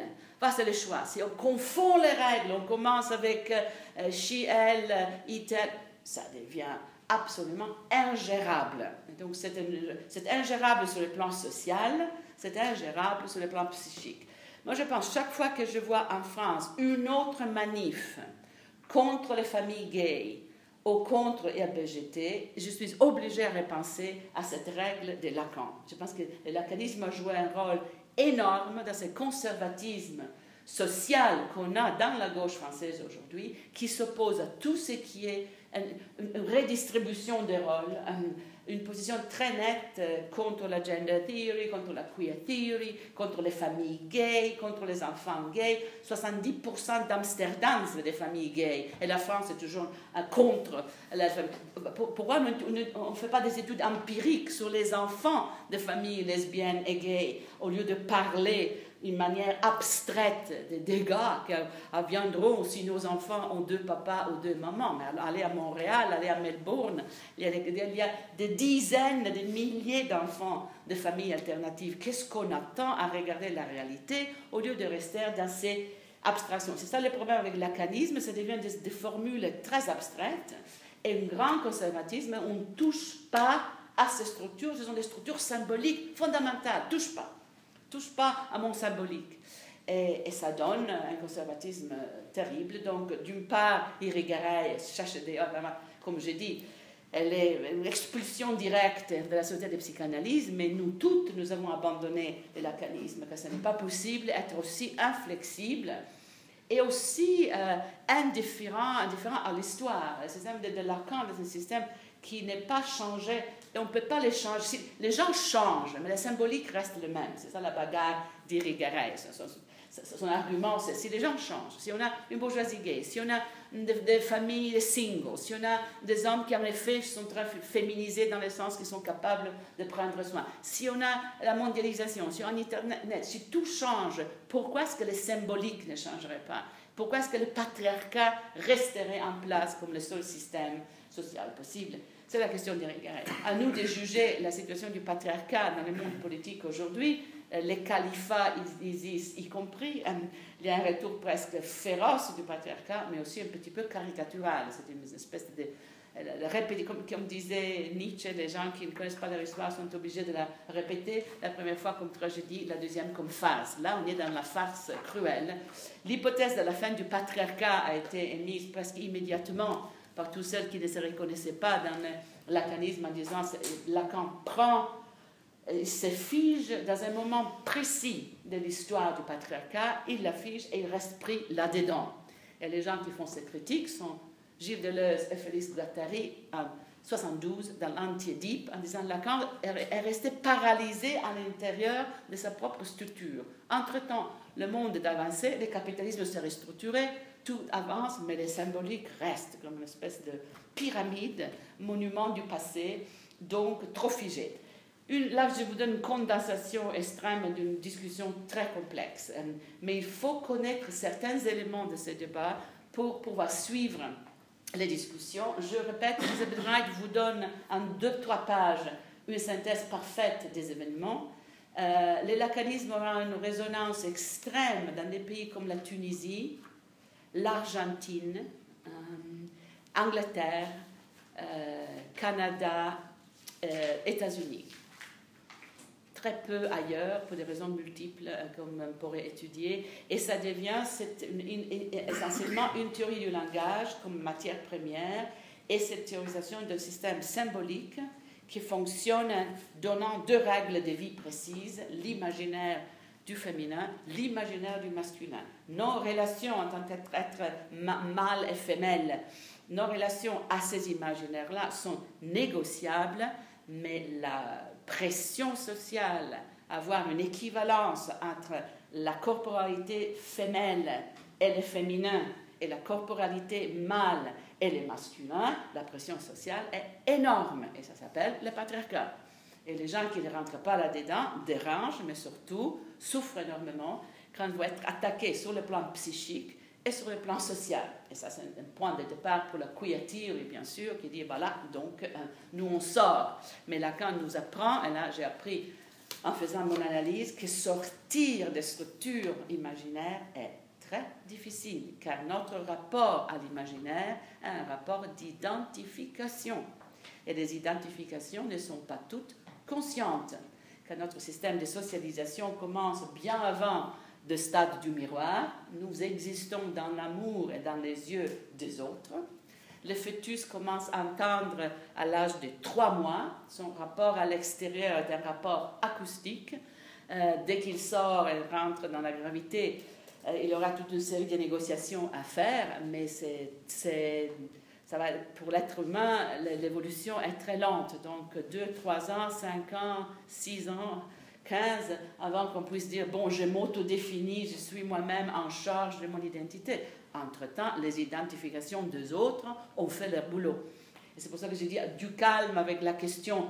c'est le choix. Si on confond les règles, on commence avec euh, she, elle, it, elle, ça devient absolument ingérable. Donc c'est ingérable sur le plan social, c'est ingérable sur le plan psychique. Moi je pense chaque fois que je vois en France une autre manif contre les familles gays ou contre LBGT, je suis obligée à repenser à cette règle de Lacan. Je pense que le lacanisme a joué un rôle énorme dans ce conservatisme social qu'on a dans la gauche française aujourd'hui, qui s'oppose à tout ce qui est une, redistribution des rôles, une position très nette euh, contre la gender theory, contre la queer theory, contre les familles gays, contre les enfants gays. 70% d'Amsterdam, c'est des familles gays. Et la France est toujours contre. La Pourquoi on ne fait pas des études empiriques sur les enfants de familles lesbiennes et gays au lieu de parler une manière abstraite des dégâts qui viendront si nos enfants ont deux papas ou deux mamans. Mais aller à Montréal, aller à Melbourne, il y a, des dizaines de milliers d'enfants de familles alternatives. Qu'est-ce qu'on attend à regarder la réalité au lieu de rester dans ces abstractions? C'est ça le problème avec l'acanisme, ça devient des, des, formules très abstraites et un grand conservatisme, on ne touche pas à ces structures, ce sont des structures symboliques fondamentales, touche pas touche pas à mon symbolique. Et, ça donne un conservatisme terrible. Donc, d'une part, Irigaray cherche des, comme j'ai dit, elle est une expulsion directe de la société de psychanalyse, mais nous toutes, nous avons abandonné le lacanisme, car ce n'est pas possible d'être aussi inflexible et aussi euh, indifférent, à l'histoire. Le système de, de Lacan est un système qui n'est pas changé, on ne peut pas les changer. Les gens changent, mais la symbolique reste le même. C'est ça la bagarre d'Irigaray son argument, c'est si les gens changent, si on a une bourgeoisie gay, si on a des, familles singles, si on a des hommes qui en effet sont très féminisés dans le sens qu'ils sont capables de prendre soin, si on a la mondialisation, si on a Internet, si tout change, pourquoi est-ce que le symbolique ne changerait pas? Pourquoi est-ce que le patriarcat resterait en place comme le seul système social possible? C'est la question d'Éric À nous de juger la situation du patriarcat dans le monde politique aujourd'hui, euh, les califats existent, y compris. Euh, il y a un retour presque féroce du patriarcat, mais aussi un petit peu caricatural. C'est une espèce de. Euh, comme, comme, disait Nietzsche, les gens qui ne connaissent pas leur histoire sont obligés de la répéter la première fois comme tragédie, la deuxième comme farce. Là, on est dans la farce cruelle. L'hypothèse de la fin du patriarcat a été émise presque immédiatement par tous ceux qui ne se reconnaissaient pas dans le lacanisme en disant Lacan prend il se fige dans un moment précis de l'histoire du patriarcat, il la fige et il reste pris là-dedans. Et les gens qui font cette critique sont Gilles Deleuze et Félix Guattari en 72 dans l'Anti-Édipe en disant Lacan est resté paralysé à l'intérieur de sa propre structure. Entre-temps, le monde est avancé, le capitalisme s'est restructuré, tout avance, mais les symboliques restent comme une espèce de pyramide, monument du passé, donc trop figé là, je vous donne une condensation extrême d'une discussion très complexe. Euh, mais il faut connaître certains éléments de ce débat pour pouvoir suivre les discussions. Je répète, Elizabeth Wright vous donne en deux, trois pages une synthèse parfaite des événements. Euh, le lacanisme aura une résonance extrême dans des pays comme la Tunisie, l'Argentine, euh, Angleterre, Canada, États-Unis. Très peu ailleurs pour des raisons multiples euh, comme on pourrait étudier. Et ça devient essentiellement une théorie du langage comme matière première et cette théorisation d'un système symbolique qui fonctionne donnant deux règles de vie précises, l'imaginaire du féminin, l'imaginaire du masculin. Nos relations en tant qu'être mâle et femelle, nos relations à ces imaginaires-là sont négociables, mais la pression sociale, avoir une équivalence entre la corporalité femelle et le féminin et la corporalité mâle et le masculin, la pression sociale est énorme et ça s'appelle le patriarcat. Et les gens qui ne rentrent pas là-dedans dérangent, mais surtout souffrent énormément quand vont être attaqués sur le plan psychique et sur le plan social. Et ça, c'est un point de départ pour la queer bien sûr, qui dit, voilà, donc, euh, nous, on sort. Mais Lacan nous apprend, et là, j'ai appris en faisant mon analyse, que sortir des structures imaginaires est très difficile, car notre rapport à l'imaginaire est un rapport d'identification. Et les identifications ne sont pas toutes conscientes, car notre système de socialisation commence bien avant de stade du miroir. Nous existons dans l'amour et dans les yeux des autres. Le fœtus commence à entendre à l'âge de trois mois. Son rapport à l'extérieur est un rapport acoustique. Euh, dès qu'il sort et rentre dans la gravité, euh, il aura toute une série de négociations à faire, mais c'est, ça va, pour l'être humain, l'évolution est très lente. Donc, deux, trois ans, cinq ans, six ans, 15 avant qu'on puisse dire, bon, je m'autodéfinis, je suis moi-même en charge de mon identité. Entre-temps, les identifications des autres ont fait leur boulot. Et c'est pour ça que je dis du calme avec la question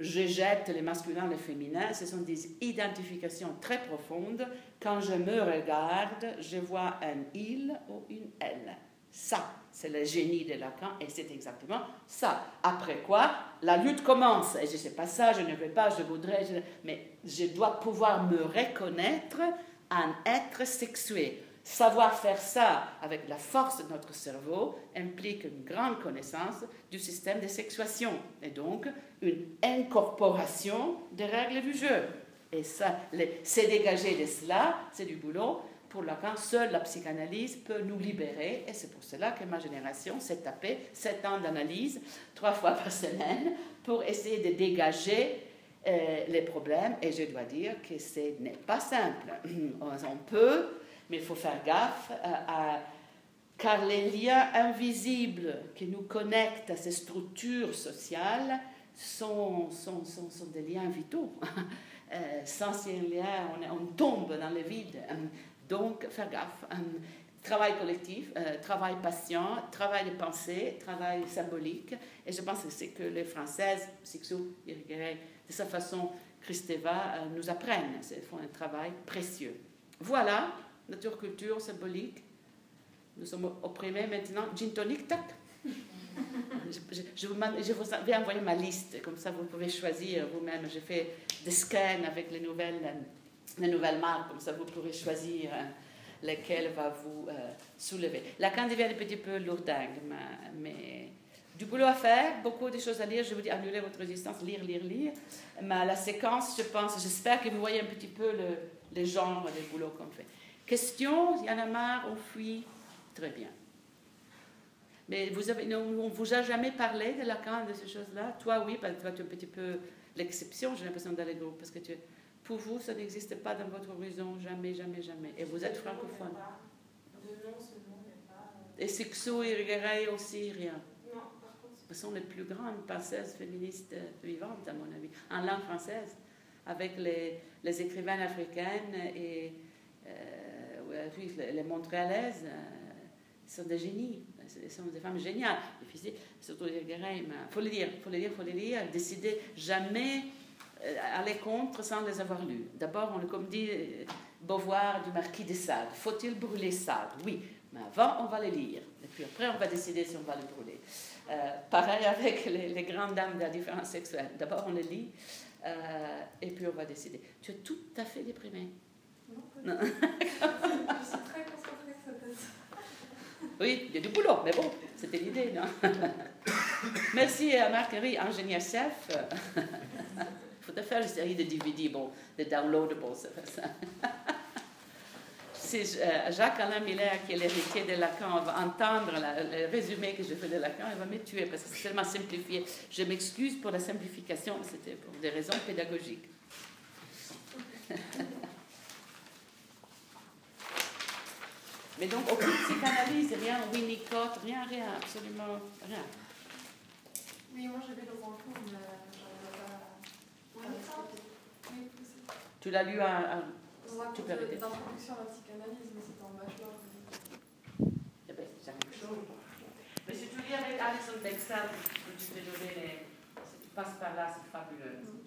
je jette les masculins, les féminins, ce sont des identifications très profondes. Quand je me regarde, je vois un il ou une elle. Ça, c'est le génie de Lacan et c'est exactement ça. Après quoi, la lutte commence. Et je ne sais pas ça, je ne veux pas, je voudrais, mais je dois pouvoir me reconnaître un être sexué. Savoir faire ça avec la force de notre cerveau implique une grande connaissance du système de sexuation et donc une incorporation des règles du jeu. Et ça, c'est dégager de cela, c'est du boulot. Pour Lacan, seule la psychanalyse peut nous libérer. Et c'est pour cela que ma génération s'est tapée sept ans d'analyse, trois fois par semaine, pour essayer de dégager euh, les problèmes. Et je dois dire que ce n'est pas simple. On peut, mais il faut faire gaffe euh, car les liens invisibles qui nous connectent à ces structures sociales sont, sont, sont, sont des liens vitaux. Euh, sans ces liens, on, on, tombe dans le vide. Euh, donc, faire gaffe. Euh, travail collectif, travail patient, travail de pensée, travail symbolique. Et je pense que c'est que les Françaises, Sixou, de sa façon, Christeva, nous apprennent. Ils font un travail précieux. Voilà, nature, culture, symbolique, nous sommes opprimés maintenant. Gin tonic, tac. Je, vous, je, vais envoyer ma liste, comme ça vous pouvez choisir vous-même. J'ai fait des scans avec les nouvelles, les nouvelles marques, comme ça vous pourrez choisir euh, lesquelles va vous euh, soulever. La canne devient un petit peu lourdingue, mais, mais, du boulot à faire, beaucoup de choses à lire. Je vous dis, annuler votre résistance, lire, lire, lire. Mais la séquence, je pense, j'espère que vous voyez un petit peu le, les genres des boulots qu'on fait. Question, il y en a marre, on fuit, Très bien. Mais vous avez, on ne vous a jamais parlé de Lacan, de ces choses-là? Toi, oui, parce que toi, tu es un petit peu l'exception, j'ai l'impression, dans les groupes. Parce que tu, pour vous, ça n'existe pas dans votre horizon, jamais, jamais, jamais. Et vous êtes francophone. De nom, ce nom n'est pas. Et Sixo et aussi, rien. Non, par contre. Ce sont les plus grandes penseuses féministes vivantes, à mon avis, en langue française, avec les, les écrivaines africaines et euh, les montréalaises. Euh, sont des génies, sont des femmes géniales. Difficile, surtout les guerriers, mais il faut le dire, il faut le dire, il faut le dire, décider jamais euh, aller contre sans les avoir lus. D'abord, on comme dit euh, Beauvoir du marquis de Sade. Faut-il brûler Sade? Oui, mais avant, on va les lire. Et puis après, on va décider si on va les brûler. Euh, pareil avec les, grandes dames de la différence sexuelle. D'abord, on les lit et puis on va décider. Tu es tout à fait déprimée. Non. Je suis très oui, il y a du boulot, mais bon, c'était l'idée, non Merci à Marc-Henri, ingénieur chef. Il faudrait faire une série de DVD, bon, de downloadables, ça. C'est euh, Jacques-Alain Miller qui est l'héritier de Lacan. va entendre le résumé que je fais de Lacan. Il va me tuer parce que c'est tellement simplifié. Je m'excuse pour la simplification, c'était pour des raisons pédagogiques. Mais donc, aucune psychanalyse, rien Winnicott, rien, rien, absolument rien. Oui, moi j'avais un cours, mais j'avais pas. Tu l'as lu à. à... Tu peux arrêter. D'introduction à la psychanalyse, mais c'était en bachelor. Eh bien, c'est la même chose. Mais si tu lis avec Alison Bexel, tu te donner les. Si tu passes par là, c'est fabuleux.